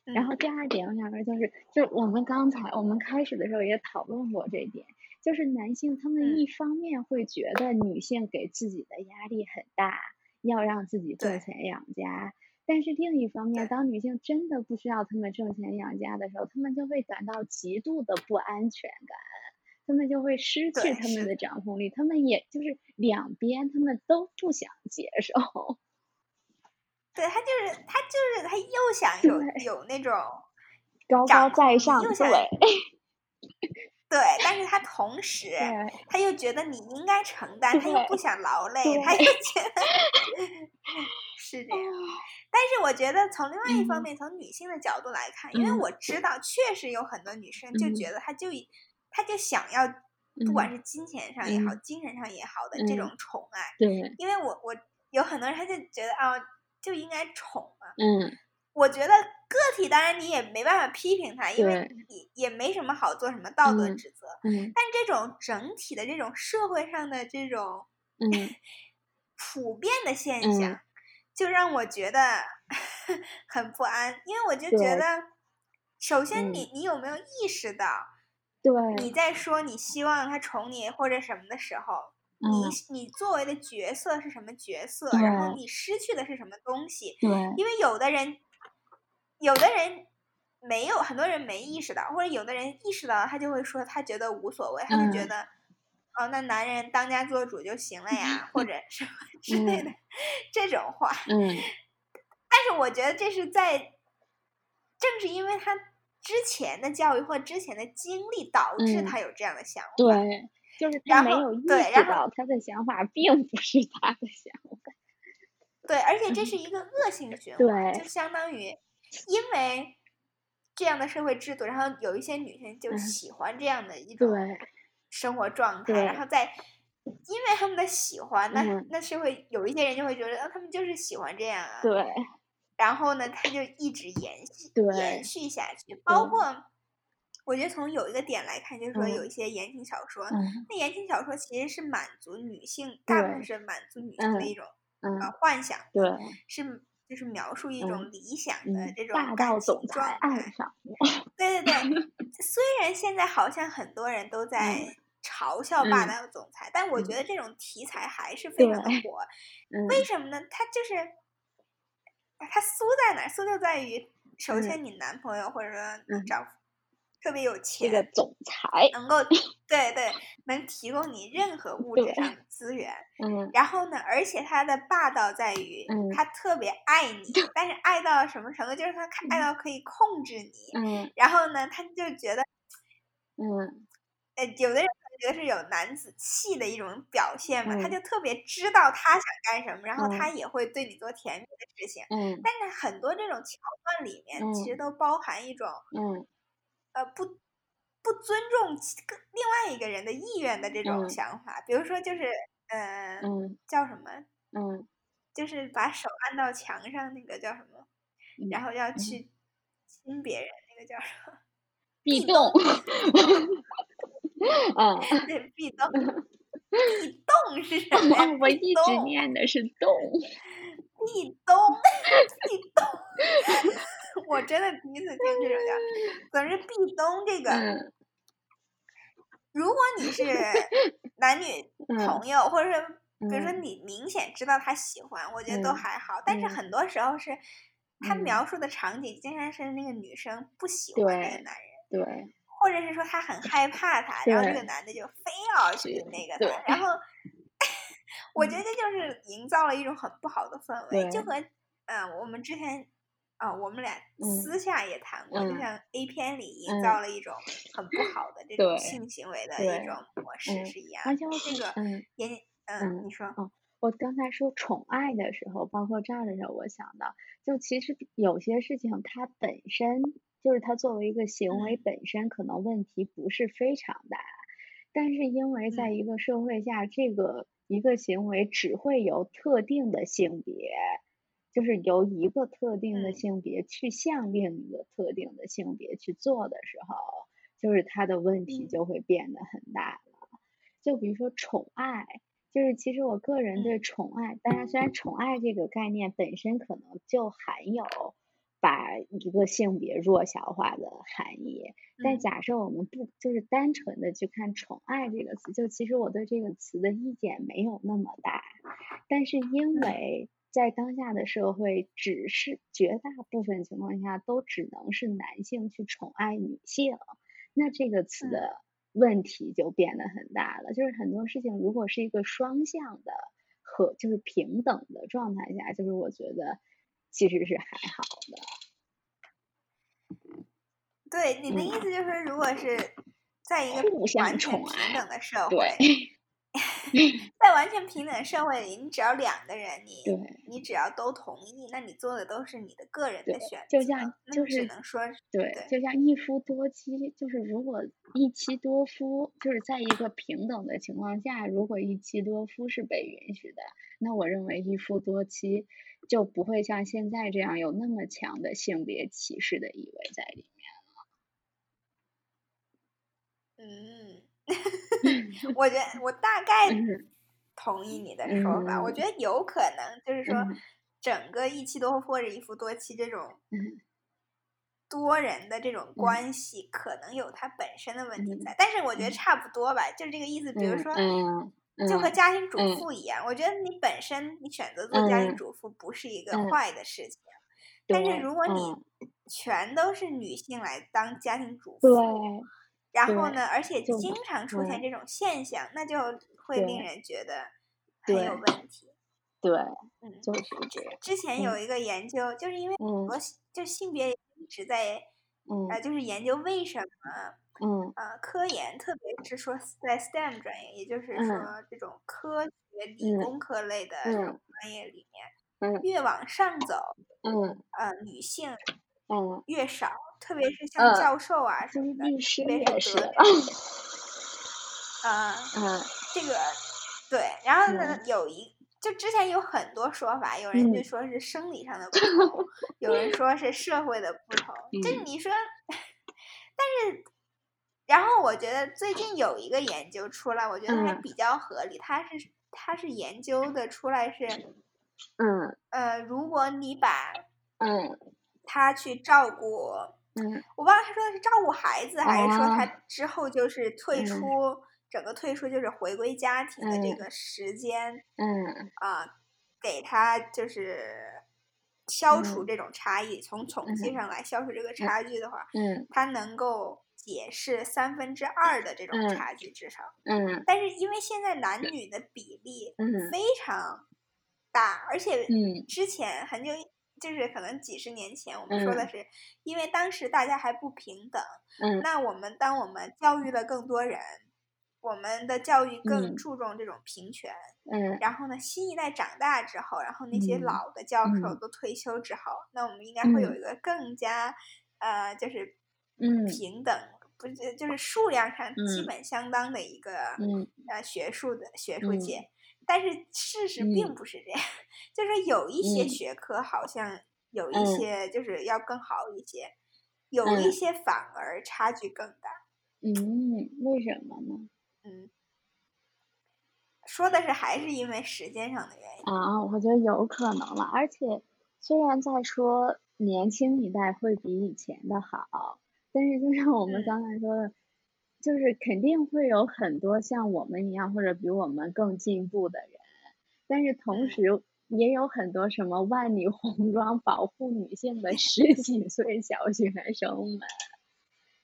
嗯、然后第二点，我想说就是，就我们刚才我们开始的时候也讨论过这一点。就是男性，他们一方面会觉得女性给自己的压力很大，要让自己挣钱养家，但是另一方面，当女性真的不需要他们挣钱养家的时候，他们就会感到极度的不安全感，他们就会失去他们的掌控力，他们也就是两边他们都不想接受。对，他就是他就是他又想有有那种高高在上，对。对，但是他同时，他又觉得你应该承担，他又不想劳累，他又觉得 是这样。但是我觉得从另外一方面，嗯、从女性的角度来看，因为我知道确实有很多女生就觉得，她就她就想要，不管是金钱上也好，嗯、精神上也好的这种宠爱。对，因为我我有很多人他就觉得啊，就应该宠嘛。嗯。我觉得个体当然你也没办法批评他，因为也也没什么好做什么道德指责。嗯。但这种整体的这种社会上的这种嗯 普遍的现象，就让我觉得 很不安。因为我就觉得，首先你你有没有意识到，对，你在说你希望他宠你或者什么的时候，你你作为的角色是什么角色？然后你失去的是什么东西？对，因为有的人。有的人没有，很多人没意识到，或者有的人意识到，他就会说他觉得无所谓，他就觉得，哦，那男人当家做主就行了呀，或者什么 之类的、嗯、这种话。嗯。但是我觉得这是在，正是因为他之前的教育或之前的经历导致他有这样的想法。嗯、对，就是他没有意识到他的想法并不是他的想法。对，而且这是一个恶性循环，对，就相当于。因为这样的社会制度，然后有一些女生就喜欢这样的一种生活状态，然后再因为他们的喜欢，那那是会有一些人就会觉得，哦，他们就是喜欢这样啊。对。然后呢，他就一直延续延续下去。包括我觉得从有一个点来看，就是说有一些言情小说，那言情小说其实是满足女性，大部分是满足女性的一种呃幻想，对，是。就是描述一种理想的这种霸道总裁爱上。对对对，虽然现在好像很多人都在嘲笑霸道总裁，嗯、但我觉得这种题材还是非常的 火。嗯、为什么呢？它就是它苏在哪儿？苏就在于，首先你男朋友或者说你丈夫。特别有钱，这个总裁能够对对，能提供你任何物质上的资源。嗯，然后呢，而且他的霸道在于，他特别爱你，嗯、但是爱到什么程度？就是他爱到可以控制你。嗯，然后呢，他就觉得，嗯，呃，有的人觉得是有男子气的一种表现嘛，嗯、他就特别知道他想干什么，然后他也会对你做甜蜜的事情。嗯，但是很多这种桥段里面，其实都包含一种，嗯。呃，不，不尊重另外一个人的意愿的这种想法，嗯、比如说就是，呃、嗯，叫什么？嗯，就是把手按到墙上那个叫什么？嗯、然后要去亲别人，嗯、那个叫什么？壁咚。嗯，对，壁咚。壁咚是什么？我一直念的是咚。壁咚，壁咚。我真的第一次听这种叫，总之壁咚这个，嗯、如果你是男女朋友，嗯、或者是比如说你明显知道他喜欢，嗯、我觉得都还好。但是很多时候是他描述的场景经常是那个女生不喜欢那个男人，对，或者是说他很害怕他，然后这个男的就非要去那个他，然后 我觉得这就是营造了一种很不好的氛围，就和嗯、呃，我们之前。啊、哦，我们俩私下也谈过，嗯、就像 A 片里营造了一种很不好的这种性行为的一种模式是一样。而且这个，嗯，也，嗯，你说，哦，我刚才说宠爱的时候，包括这儿的时候，我想到，就其实有些事情它本身就是它作为一个行为本身可能问题不是非常大，但是因为在一个社会下，这个一个行为只会由特定的性别。就是由一个特定的性别去向另一个特定的性别去做的时候，就是它的问题就会变得很大了。就比如说宠爱，就是其实我个人对宠爱，当然虽然宠爱这个概念本身可能就含有把一个性别弱小化的含义，但假设我们不就是单纯的去看宠爱这个词，就其实我对这个词的意见没有那么大，但是因为。在当下的社会，只是绝大部分情况下都只能是男性去宠爱女性，那这个词的问题就变得很大了。就是很多事情如果是一个双向的和就是平等的状态下，就是我觉得其实是还好的。对，你的意思就是，如果是在一个完全平等的社会。在完全平等的社会里，你只要两个人，你你只要都同意，那你做的都是你的个人的选择。就像就是只能说对，对，就像一夫多妻，就是如果一妻多夫，就是在一个平等的情况下，如果一妻多夫是被允许的，那我认为一夫多妻就不会像现在这样有那么强的性别歧视的意味在里面了。嗯。我觉得我大概同意你的说法。我觉得有可能就是说，整个一妻多夫或者一夫多妻这种多人的这种关系，可能有它本身的问题在。但是我觉得差不多吧，就是这个意思。比如说，就和家庭主妇一样，我觉得你本身你选择做家庭主妇不是一个坏的事情。但是如果你全都是女性来当家庭主妇。然后呢，而且经常出现这种现象，那就会令人觉得很有问题。对，嗯，就是这样。之前有一个研究，就是因为很多就性别一直在，呃，就是研究为什么，嗯，呃，科研，特别是说在 STEM 专业，也就是说这种科学理工科类的这种专业里面，越往上走，嗯，呃，女性。嗯，越少，特别是像教授啊什么的，特别是得，嗯嗯，这个对，然后呢，有一就之前有很多说法，有人就说是生理上的不同，有人 说是社会的不同，就是你说，但是，然后我觉得最近有一个研究出来，我觉得还比较合理，它是它是研究的出来是，嗯。呃，如果你把嗯。他去照顾，嗯，我忘了他说的是照顾孩子，还是说他之后就是退出，整个退出就是回归家庭的这个时间，嗯。啊，给他就是消除这种差异，从统计上来消除这个差距的话，嗯，他能够解释三分之二的这种差距至少，嗯，但是因为现在男女的比例非常大，而且之前很久。就是可能几十年前，我们说的是，因为当时大家还不平等。嗯。那我们当我们教育了更多人，我们的教育更注重这种平权。嗯。然后呢，新一代长大之后，然后那些老的教授都退休之后，那我们应该会有一个更加呃，就是嗯平等，不是就是数量上基本相当的一个呃学术的学术界。但是事实并不是这样，嗯、就是有一些学科好像有一些就是要更好一些，嗯、有一些反而差距更大。嗯，为什么呢？嗯，说的是还是因为时间上的原因啊？我觉得有可能了。而且虽然在说年轻一代会比以前的好，但是就像 我们刚才说的。嗯就是肯定会有很多像我们一样或者比我们更进步的人，但是同时也有很多什么万里红妆保护女性的十几岁小学生们，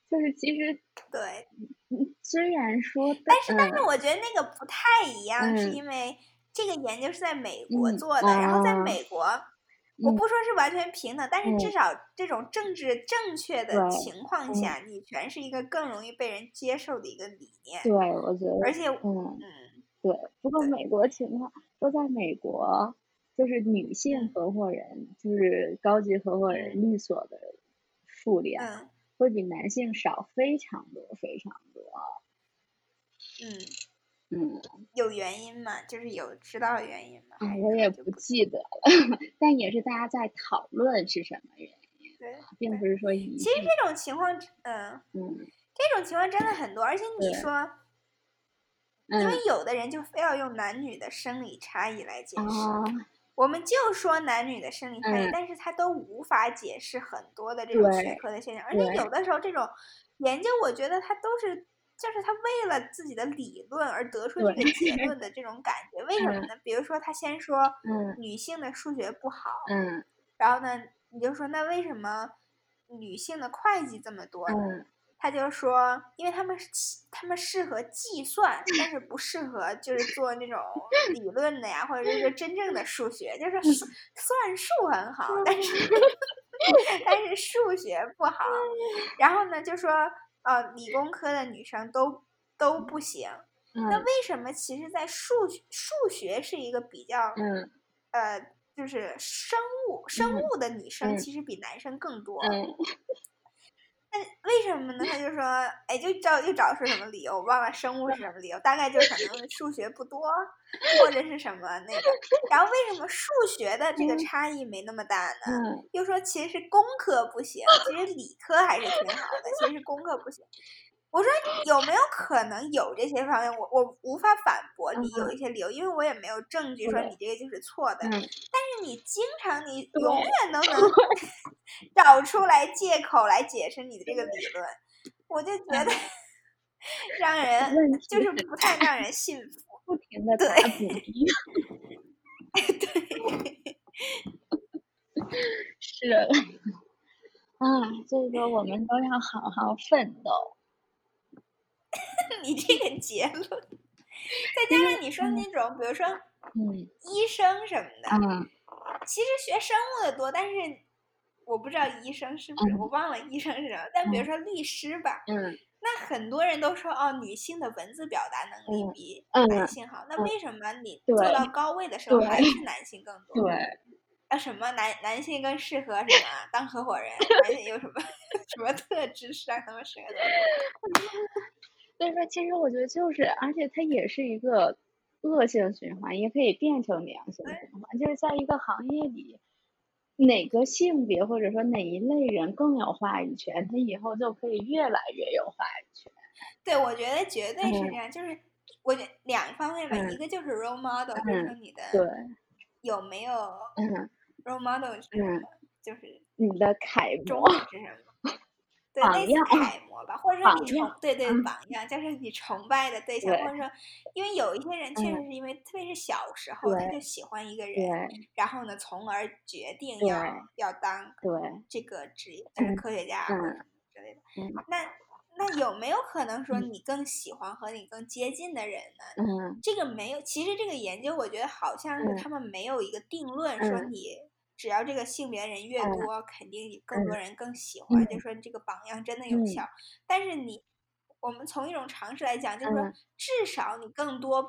就是其实 对，虽然说，但是、嗯、但是我觉得那个不太一样，嗯、是因为这个研究是在美国做的，嗯、然后在美国。嗯我不说是完全平等，嗯、但是至少这种政治正确的情况下，女权是一个更容易被人接受的一个理念。对，我觉得。而且，嗯嗯，对。不过美国情况，说在美国，就是女性合伙人，就是高级合伙人律所的数量，嗯、会比男性少非常多，非常多。嗯。嗯，有原因吗？就是有知道原因吗？啊，我也不记得了，但也是大家在讨论是什么原因。对，并不是说其实这种情况，嗯嗯，这种情况真的很多，而且你说，因为有的人就非要用男女的生理差异来解释，嗯、我们就说男女的生理差异，嗯、但是他都无法解释很多的这种学科的现象，而且有的时候这种研究，我觉得它都是。就是他为了自己的理论而得出这个结论 的这种感觉，为什么呢？比如说他先说，女性的数学不好，嗯，然后呢，你就说那为什么女性的会计这么多呢？嗯，他就说，因为他们他们适合计算，但是不适合就是做那种理论的呀，或者是说真正的数学，就是算 术很好，但是 但是数学不好，然后呢就说。啊，理工科的女生都都不行。嗯、那为什么其实，在数数学是一个比较，嗯、呃，就是生物生物的女生其实比男生更多。为什么呢？他就说，哎，就找又找出什么理由，我忘了生物是什么理由，大概就可能数学不多，或者是什么那个。然后为什么数学的这个差异没那么大呢？嗯、又说其实是工科不行，其实理科还是挺好的，其实是工科不行。我说有没有可能有这些方面？我我无法反驳你有一些理由，因为我也没有证据说你这个就是错的。嗯、但是你经常你永远都能 找出来借口来解释你的这个理论，我就觉得 让人就是不太让人信服。不停的打补丁。对。是。啊，这个我们都要好好奋斗。你这个结论，再加上你说那种，嗯、比如说，嗯，医生什么的，嗯，其实学生物的多，但是我不知道医生是不是，嗯、我忘了医生是什么。但比如说律师吧，嗯，那很多人都说哦，女性的文字表达能力比男性好，嗯、那为什么你做到高位的时候还是男性更多？对。啊，什么男男性更适合什么当合伙人？男性有什么 什么特质是让他们适合的？所以说，其实我觉得就是，而且它也是一个恶性循环，也可以变成良性循环。就是在一个行业里，哪个性别或者说哪一类人更有话语权，他以后就可以越来越有话语权。对，我觉得绝对是这样。嗯、就是我觉得两方面吧，嗯、一个就是 role model，或者说你的对有没有嗯。role model 是什么？就是你的楷模是什么？对，类似楷模吧，或者说你崇对对榜样，就是你崇拜的对象，或者说，因为有一些人确实是因为特别是小时候他就喜欢一个人，然后呢，从而决定要要当对这个职业，就是科学家或者什么之类的。那那有没有可能说你更喜欢和你更接近的人呢？嗯，这个没有。其实这个研究我觉得好像是他们没有一个定论说你。只要这个性别人越多，嗯、肯定更多人更喜欢。嗯、就说这个榜样真的有效，嗯、但是你，我们从一种常识来讲，就是说至少你更多，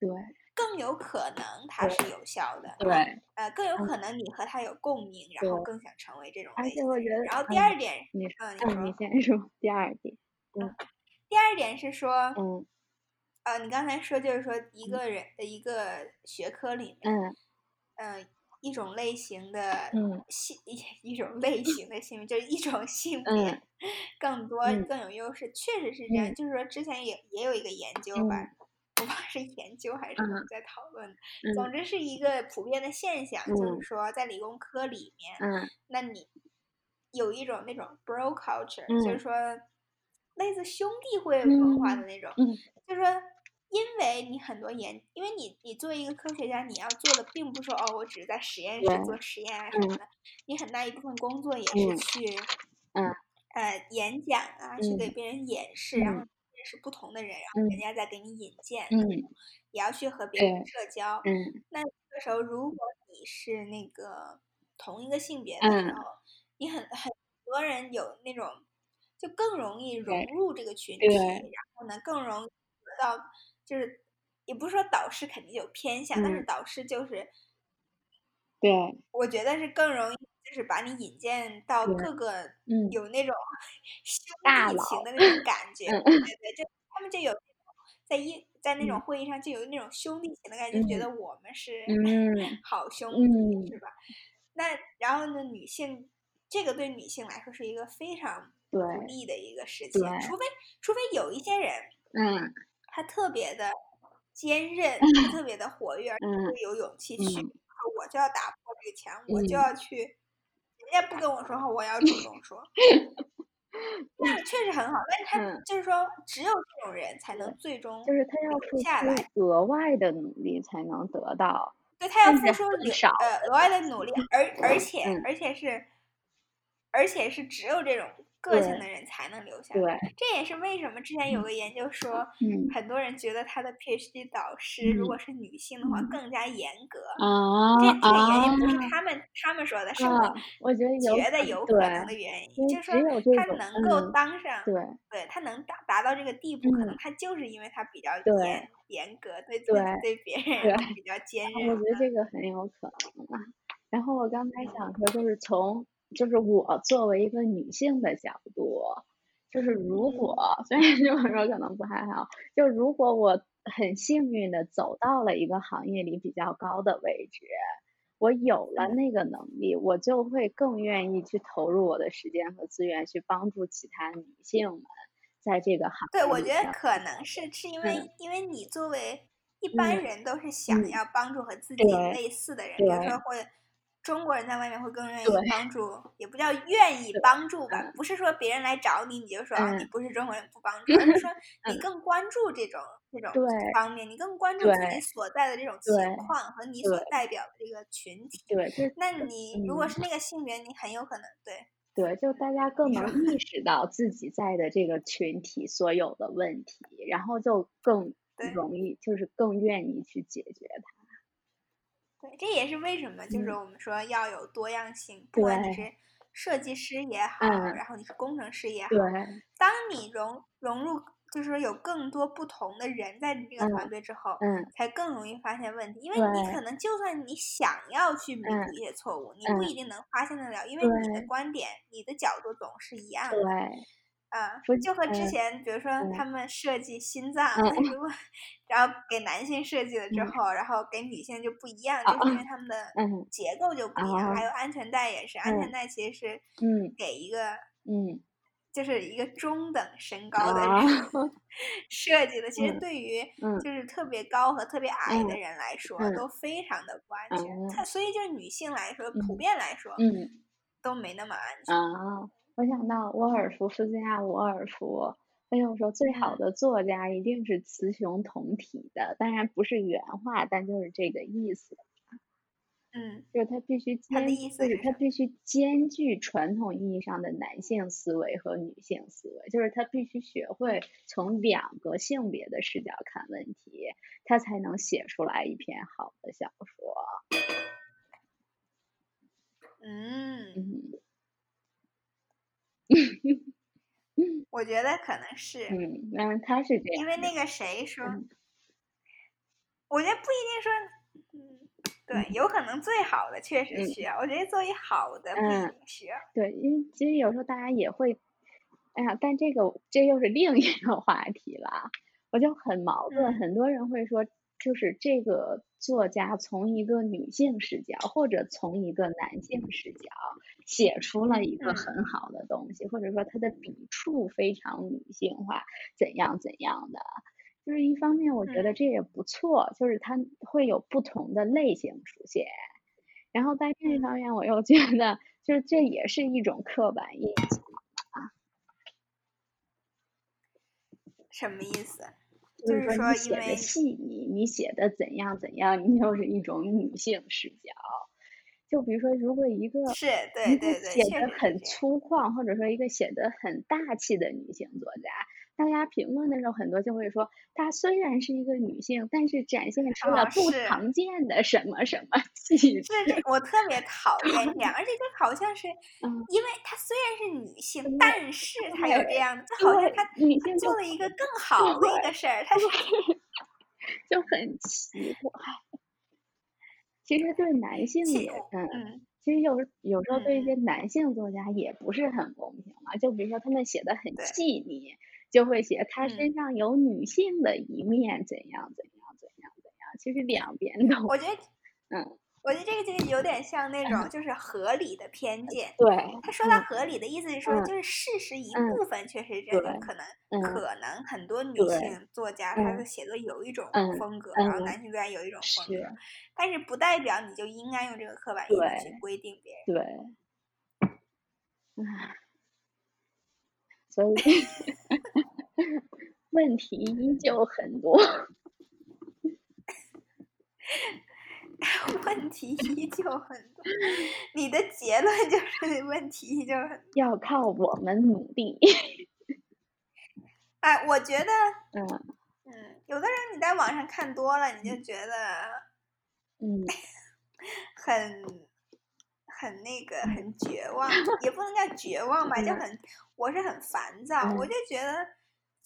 对，更有可能它是有效的，对，呃，更有可能你和他有共鸣，嗯、然后更想成为这种。而且我觉得，然后第二点，你嗯，你说，你先说第二点，嗯，第二点是说，嗯，呃，你刚才说就是说一个人的一个学科里面，嗯，嗯。一种类型的性一、嗯、一种类型的性别，就是一种性别更多、嗯、更有优势，确实是这样。嗯、就是说，之前也也有一个研究吧，嗯、不知道是研究还是我们在讨论。嗯、总之是一个普遍的现象，嗯、就是说在理工科里面，嗯、那你有一种那种 bro culture，、嗯、就是说类似兄弟会文化的那种，就是说。因为为你很多研，因为你你作为一个科学家，你要做的并不是说哦，我只是在实验室做实验啊什么的，你很大一部分工作也是去，嗯，呃，演讲啊，去给别人演示，然后认识不同的人，然后人家再给你引荐，嗯，也要去和别人社交，嗯，那这个时候如果你是那个同一个性别的时候，你很很多人有那种。就更容易融入这个群体，然后呢，更容易得到，就是也不是说导师肯定有偏向，嗯、但是导师就是，对，我觉得是更容易，就是把你引荐到各个有那种兄弟情的那种感觉，对对。对，就他们就有在一在那种会议上就有那种兄弟情的感觉，嗯、觉得我们是好兄弟，嗯、是。吧？那然后呢，女性这个对女性来说是一个非常。不利的一个事情，除非。除非有一些人，嗯，他特别的坚韧，嗯、特别的活跃，嗯，会有勇气去，嗯、我就要打破这个墙，嗯、我就要去，人家不跟我说话，我要主动说，那确实很好，但是他、嗯、就是说，只有这种人才能最终就是他要付出额外的努力才能得到，对他要付出呃额外的努力，而而且、嗯、而且是。而且是只有这种个性的人才能留下来，这也是为什么之前有个研究说，嗯、很多人觉得他的 PhD 导师如果是女性的话、嗯、更加严格。啊，这这个原因不是他们、啊、他们说的，是我我觉得有觉得有可能的原因，就是说他能够当上，对，对他能达达到这个地步、嗯，可能他就是因为他比较严严格，对自己对别人比较坚韧。我觉得这个很有可能啊。然后我刚才想说，就是从。就是我作为一个女性的角度，就是如果虽然这么说可能不太好，就如果我很幸运的走到了一个行业里比较高的位置，我有了那个能力，我就会更愿意去投入我的时间和资源去帮助其他女性们在这个行业。对，我觉得可能是是因为、嗯、因为你作为一般人都是想要帮助和自己类似的人，比如说会。中国人在外面会更愿意帮助，也不叫愿意帮助吧，不是说别人来找你，你就说、嗯、你不是中国人不帮 助，而是说你更关注这种、嗯、这种方面，你更关注自己所在的这种情况和你所代表的这个群体。对，对那你如果是那个性别，你很有可能对。对，就大家更能意识到自己在的这个群体所有的问题，然后就更容易，就是更愿意去解决它。对，这也是为什么，就是我们说要有多样性，嗯、不管你是设计师也好，然后你是工程师也好，当你融融入，就是说有更多不同的人在这个团队之后，嗯，才更容易发现问题。因为你可能就算你想要去弥补一些错误，你不一定能发现得了，因为你的观点、你的角度总是一样的。对。啊，就和之前，嗯、比如说他们设计心脏，嗯、如果然后给男性设计了之后，嗯、然后给女性就不一样，嗯、就是因为他们的结构就不一样。嗯、还有安全带也是，嗯、安全带其实是嗯。给一个，嗯，就是一个中等身高的人、嗯、设计的。其实对于就是特别高和特别矮的人来说，嗯、都非常的不安全。它、嗯、所以就是女性来说，普遍来说，嗯，都没那么安全。嗯我想到沃尔夫斯加·沃尔夫，哎呦，说最好的作家一定是雌雄同体的，当然不是原话，但就是这个意思。嗯，就是他必须兼，就是他必须兼具传统意义上的男性思维和女性思维，就是他必须学会从两个性别的视角看问题，他才能写出来一篇好的小说。嗯。嗯 我觉得可能是，嗯，那他是这样，因为那个谁说，嗯、我觉得不一定说，嗯，对，有可能最好的确实需要，嗯、我觉得作为好的不一定需要，对，因为其实有时候大家也会，哎呀，但这个这又是另一个话题了，我就很矛盾，嗯、很多人会说。就是这个作家从一个女性视角，或者从一个男性视角写出了一个很好的东西，或者说他的笔触非常女性化，怎样怎样的。就是一方面，我觉得这也不错，就是它会有不同的类型出现。然后在另一方面，我又觉得，就是这也是一种刻板印象啊。什么意思？就是说你写的细腻，你写的怎样怎样，你就是一种女性视角。就比如说，如果一个是对对对写的很粗犷，或者说一个写的很大气的女性作家。大家评论的时候，很多就会说，她虽然是一一个女性，但是展现出了不常见的什么什么气质。是，我特别讨厌这样，而且就好像是，因为她虽然是女性，嗯、但是她有这样，就好像她女性做了一个更好的一个事儿，她是就很奇怪。其实对男性也，嗯，嗯其实有有时候对一些男性作家也不是很公平嘛。嗯、就比如说他们写的很细腻。就会写他身上有女性的一面，嗯、怎样怎样怎样怎样。其实两边 都，我觉得，嗯，我觉得这个就有点像那种就是合理的偏见。嗯、对，他说到合理的意思是说，就是事实一部分确实认为可能、嗯、可能很多女性作家她的写作有一种风格，嗯、然后男性作家有一种风格，但是不代表你就应该用这个刻板印象去规定别人。对，唉。所以 问题依旧很多，问题依旧很多。你的结论就是 问题依旧很多，要靠我们努力。哎，我觉得，嗯嗯，有的人你在网上看多了，你就觉得，嗯，很。很那个，很绝望，也不能叫绝望吧，就很，我是很烦躁。我就觉得，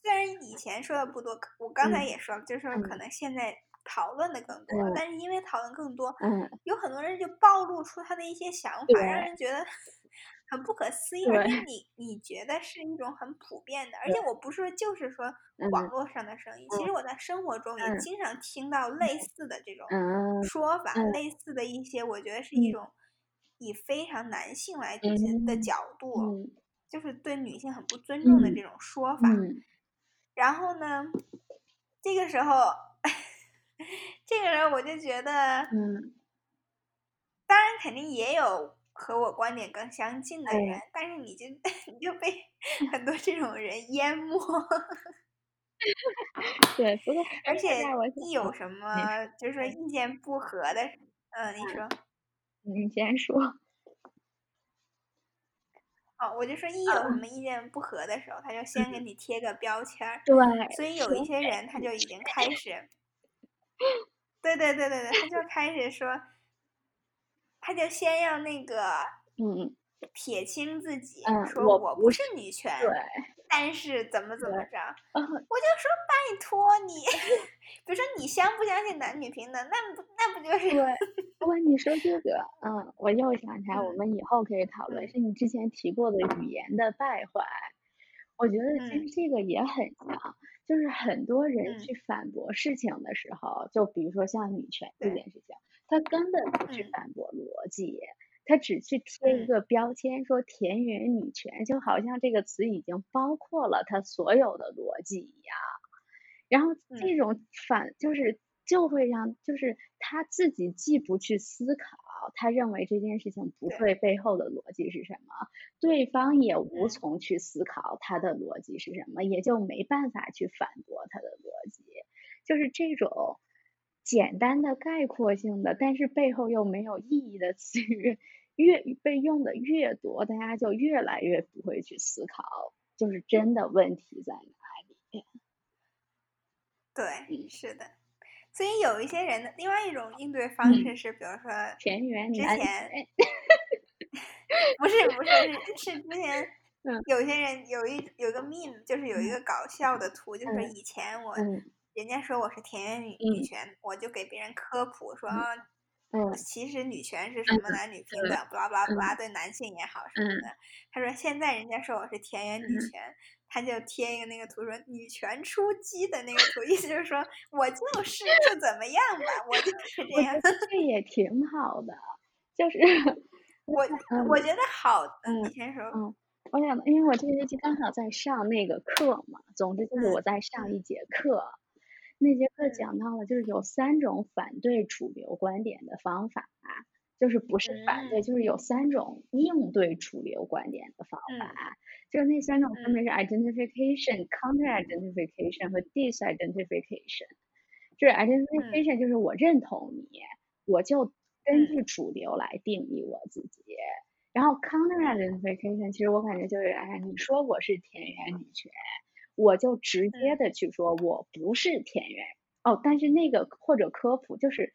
虽然以前说的不多，我刚才也说了，就是说可能现在讨论的更多，但是因为讨论更多，有很多人就暴露出他的一些想法，让人觉得很不可思议。而且你你觉得是一种很普遍的，而且。我不是说就是说网络上的声音，其实我在生活中也经常听到类。似的这种说法，类似的一些，我觉得是一。种。以非常男性来的角度，就是对女性很不尊重的这种说法。然后呢，这个时候，这个人我就觉得，嗯、当然肯定也有和我观点更相近的人，嗯、但是你就 你就被 很多这种人淹没。对，而且一有什么就是说意见不合的，嗯，你说。你先说。哦，我就说一有什么意见不合的时候，他就先给你贴个标签儿。对。所以有一些人他就已经开始。对对对对对，他就开始说，他就先要那个，嗯，撇清自己，嗯、说我不是女权。对。但是怎么怎么着，嗯、我就说拜托你，比如说你相不相信男女平等，那不那不就是？对，不过你说这个，嗯，我又想起来，我们以后可以讨论，是你之前提过的语言的败坏。我觉得其实这个也很像，嗯、就是很多人去反驳事情的时候，嗯、就比如说像女权这件事情，对他根本不去反驳逻辑。嗯他只去贴一个标签，说田园女权，就好像这个词已经包括了他所有的逻辑一样。然后这种反就是就会让，就是他自己既不去思考，他认为这件事情不会背后的逻辑是什么，对方也无从去思考他的逻辑是什么，也就没办法去反驳他的逻辑。就是这种简单的概括性的，但是背后又没有意义的词语。越被用的越多，大家就越来越不会去思考，就是真的问题在哪里。对，是的。所以有一些人的另外一种应对方式是，嗯、比如说田园之前，不是不是是是之前，有些人有一有个 meme，就是有一个搞笑的图，嗯、就是以前我、嗯、人家说我是田园女女权，嗯、我就给别人科普说啊。其实女权是什么？男女平等，巴拉巴拉巴拉，对男性也好什么的。他说现在人家说我是田园女权，他就贴一个那个图说女权出击的那个图，意思就是说我就是就怎么样吧，我就是这样。这也挺好的，就是 我我觉得好。嗯，你先说。嗯，我想，因为我这个星期刚好在上那个课嘛，总之就是我在上一节课。那节课讲到了，就是有三种反对主流观点的方法，就是不是反对，就是有三种应对主流观点的方法。嗯、就是那三种分别是 identification、嗯、counter-identification 和 disidentification。就是 identification，就是我认同你，嗯、我就根据主流来定义我自己。嗯、然后 counter-identification，其实我感觉就是，哎，你说我是田园女权，我就直接的去说我不是田园。嗯、哦，但是那个或者科普就是。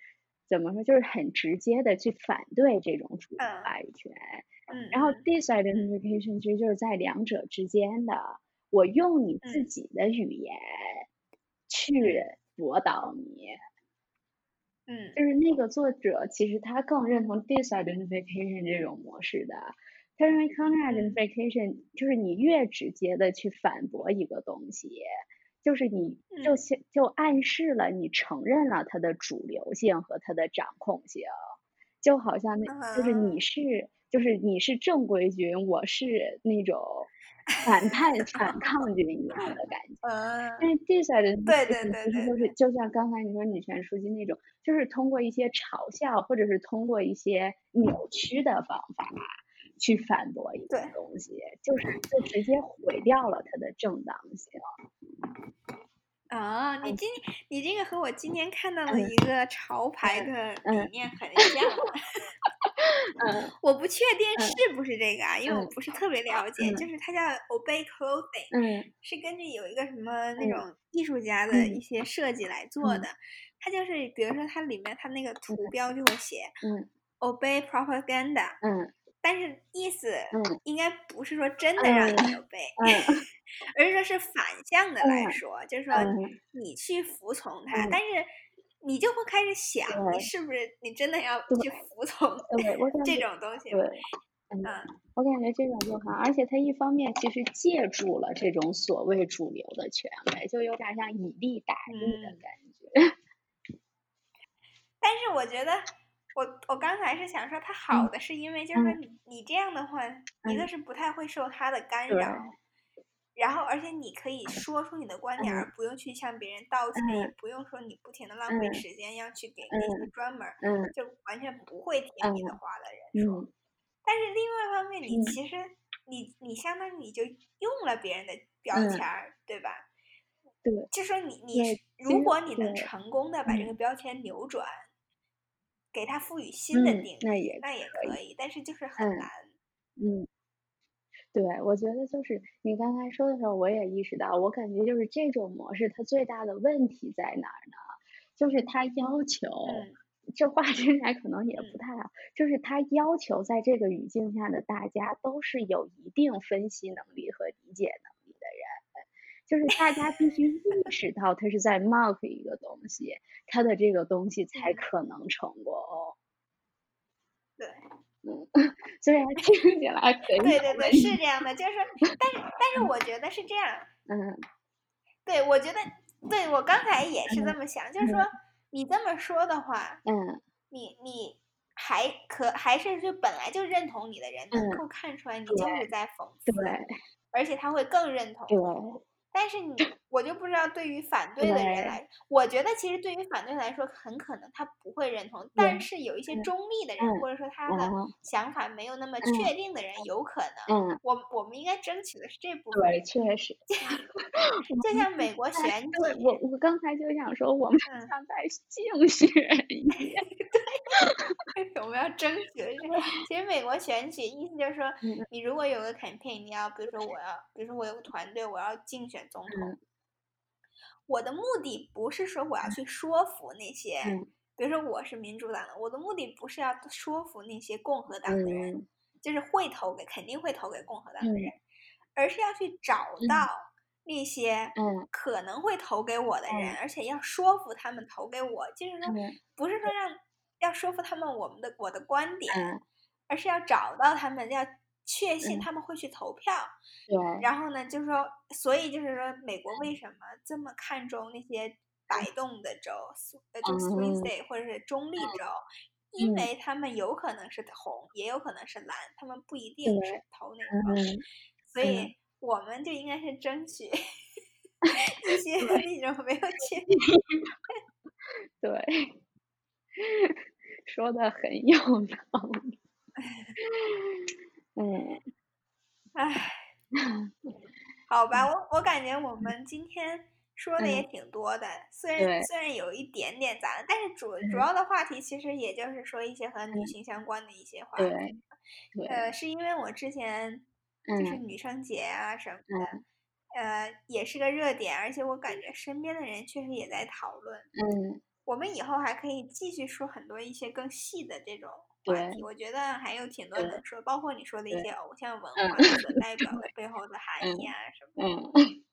怎么说？就是很直接的去反对这种主流话语权，嗯，然后 disidentification 其实就是在两者之间的，我用你自己的语言去驳倒你，嗯，就是那个作者其实他更认同 disidentification 这种模式的，他认为 counter-identification 就是你越直接的去反驳一个东西。就是你就先就暗示了你承认了它的主流性和它的掌控性，就好像那就是你是就是你是正规军，我是那种 反叛反抗军一样的感觉。嗯。但是这下的对对对，其实就是就像刚才你说女权书籍那种，就是通过一些嘲笑或者是通过一些扭曲的方法去反驳一个东西，就是就直接毁掉了它的正当性。啊、哦，你今你这个和我今天看到的一个潮牌的理念很像。嗯，我不确定是不是这个啊，因为我不是特别了解。嗯、就是它叫 Obey Clothing，嗯，是根据有一个什么那种艺术家的一些设计来做的。它就是比如说它里面它那个图标就会写，嗯，Obey Propaganda，嗯。但是意思应该不是说真的嗯、让你有背，嗯、而是说是反向的来说，嗯、就是说你去服从他，嗯、但是你就会开始想，嗯、你是不是你真的要去服从这种东西？对，嗯，我感觉这种就好，而且他一方面其实借助了这种所谓主流的权威，就有点像以利打利的感觉。嗯、但是我觉得。我我刚才是想说，他好的是因为就是说你、嗯、你这样的话，一个。是不太会受他的干扰，嗯、然后而且你可以说出你的观点，不用去向别人道歉，也、嗯、不用说你不停的浪费时间要去给那些专门、嗯、就完全不会听你的话的人说。嗯、但是另外一方面，你其实、嗯、你你相当于你就用了别人的标签，嗯、对吧？对，就说你你如果你能成功的把这个标签扭转。给它赋予新的定义，嗯、那也那也可以，但是就是很难。嗯，对，我觉得就是你刚才说的时候，我也意识到，我感觉就是这种模式它最大的问题在哪儿呢？就是它要求，嗯、这话听起来可能也不太好，嗯、就是它要求在这个语境下的大家都是有一定分析能力和理解的人。就是大家必须意识到他是在 mark 一个东西，他的这个东西才可能成功。对，嗯，虽然听起来可以。对对对，是这样的，就是，但是但是我觉得是这样。嗯。对，我觉得，对我刚才也是这么想，嗯、就是说你这么说的话，嗯，你你还可还是就本来就认同你的人，嗯、能够看出来你就是在讽刺，对，而且他会更认同。对。但是你，我就不知道对于反对的人来，我觉得其实对于反对来说，很可能他不会认同。但是有一些中立的人，或者说他的想法没有那么确定的人，有可能。我我们应该争取的是这部分。对，确实。就像美国选举，我我刚才就想说，我们像在竞选一样。对，我们要争取的是，其实美国选举意思就是说，你如果有个 campaign，你要比如说我要，比如说我有个团队，我要竞选。总统，我的目的不是说我要去说服那些，比如说我是民主党的，我的目的不是要说服那些共和党的人，就是会投给肯定会投给共和党的人，而是要去找到。那些可能会投给我的人，而且要说服他们投给我，就是说不是说让要说服他们我们的我的观点，而是要找到他们要。确信他们会去投票，嗯、对。然后呢，就是说，所以就是说，美国为什么这么看重那些摆动的州，呃、嗯，就 swing state 或者是中立州，嗯、因为他们有可能是红，也有可能是蓝，他们不一定是投哪个，嗯、所以。我们就应该是争取 一些那种没有确定。对，说的很有道理。嗯，唉，好吧，我我感觉我们今天说的也挺多的，嗯、虽然虽然有一点点杂，但是主主要的话题其实也就是说一些和女性相关的一些话题。对，对呃，是因为我之前就是女生节啊什么的。嗯。呃，也是个热点，而且我感觉身边的人确实也在讨论。嗯，我们以后还可以继续说很多一些更细的这种话题。我觉得还有挺多能说，包括你说的一些偶像文化所代表的 背后的含义啊什么的。嗯，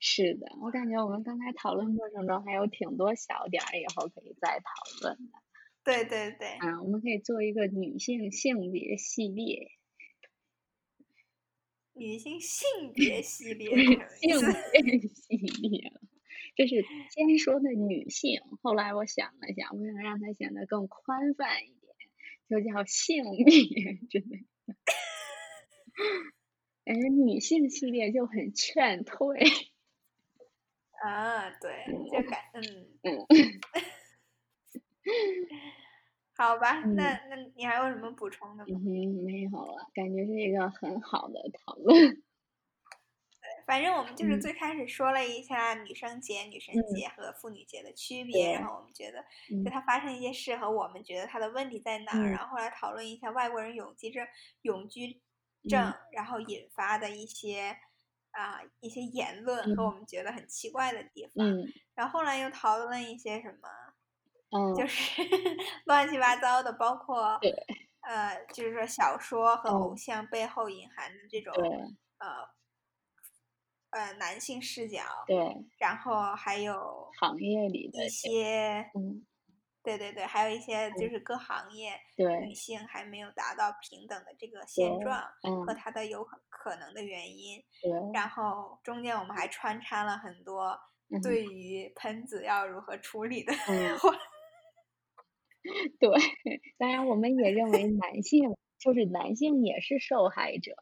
是的，我感觉我们刚才讨论过程中还有挺多小点儿，以后可以再讨论的。对对对。嗯，我们可以做一个女性性别系列。女性性别系列，性别系列，这是先说的女性。后来我想了想，我想让它显得更宽泛一点，就叫性命之类的。感觉女性系列就很劝退。啊，对，就感嗯嗯。好吧，嗯、那那你还有什么补充的吗？嗯，没有了，感觉是一个很好的讨论。对，反正我们就是最开始说了一下女生节、嗯、女神节和妇女节的区别，嗯、然后我们觉得就它发生一些事和我们觉得它的问题在哪儿，嗯、然后后来讨论一下外国人永居证、永居证，嗯、然后引发的一些啊、呃、一些言论和我们觉得很奇怪的地方，嗯、然后后来又讨论一些什么。嗯，就是 乱七八糟的，包括呃，就是说小说和偶像背后隐含的这种、嗯、呃呃男性视角，对，然后还有行业里的一些，嗯，对对对，还有一些就是各行业对女性还没有达到平等的这个现状嗯，和。它的有可能的原因，对，然。后中间我们还穿插了很多对于喷子要如何处理的 话。嗯 对，当然我们也认为男性就是男性也是受害者。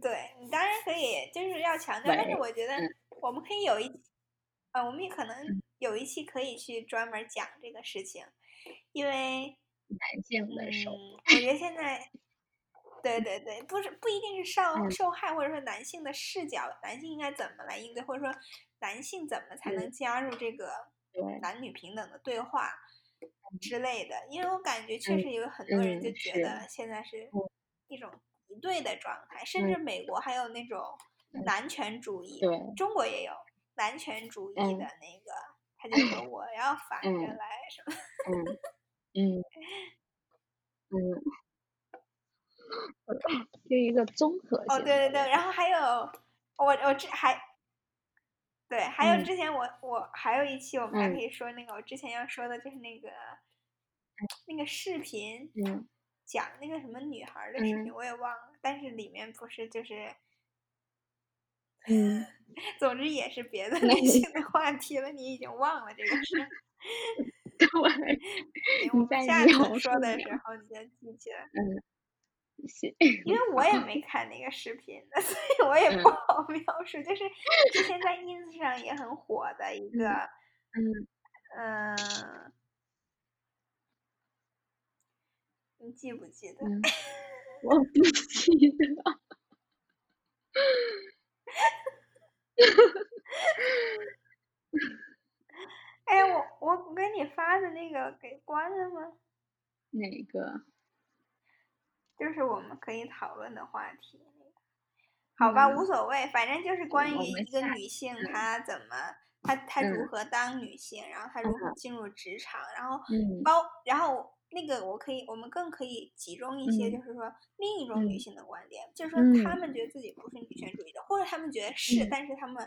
对，你当然可以，就是要强调，但是我觉得我们可以有一，呃，我们也可能有一期可以去专门讲这个事情，因为男性的受，嗯，我觉得现在，对对对，不是不一定是受受害，或者说男性的视角，男性应该怎么来应对，或者说男性怎么才能加入这个。男女平等的对话之类的，因为我感觉确实有很多人就觉得现在是一种敌对的状态，甚至美国还有那种男权主义，中国也有男权主义的那个，他就说我要反着来什么，嗯嗯 嗯，就一个综合性。哦，对对对，然后还有我我这还。对，还有之前我、嗯、我还有一期我们还可以说那个，嗯、我之前要说的就是那个，那个视频，嗯、讲那个什么女孩的视频，嗯、我也忘了，但是里面不是就是，嗯，总之也是别的 类型的话题了，你已经忘了这个事。对，我下次说的时候你就记起来。嗯。因为我也没 看那个视频，所以我也不好描述。嗯、就是之前在 ins 上也很火的一个，嗯嗯、呃，你记不记得？嗯、我不记得。哎，我我给你发的那个给关了吗？哪个？就是我们可以讨论的话题，好吧，无所谓，反正就是关于一个女性她怎么，她她如何当女性，然后她如何进入职场，然后包，然后那个我可以，我们更可以集中一些，就是说另一种女性的观点，就是说她们觉得自己不是女权主义者，或者她们觉得是，但是她们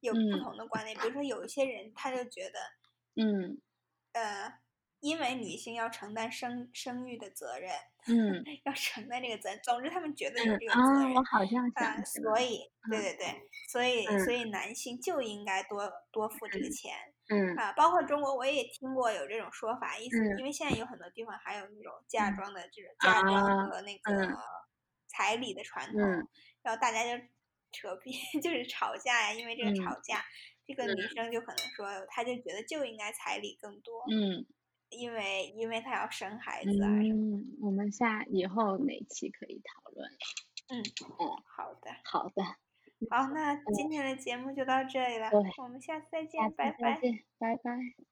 有不同的观点，比如说有一些人他就觉得，嗯，呃。因为女性要承担生生育的责任，嗯，要承担这个责任。总之，他们觉得有这个责任。啊，我好像啊，所以，对对对，所以所以男性就应该多多付这个钱。嗯。啊，包括中国我也听过有这种说法，意思因为现在有很多地方还有那种嫁妆的这种嫁妆和那个彩礼的传统，然后大家就扯皮，就是吵架呀，因为这个吵架，这个女。生就可能说她就觉得就应该彩礼更多，嗯，因为因为她要生孩子啊什么。嗯，我们下以后哪期可以讨论？嗯嗯，好的。好的。好那今天的节目就到这里了我们下次再见拜拜。拜拜。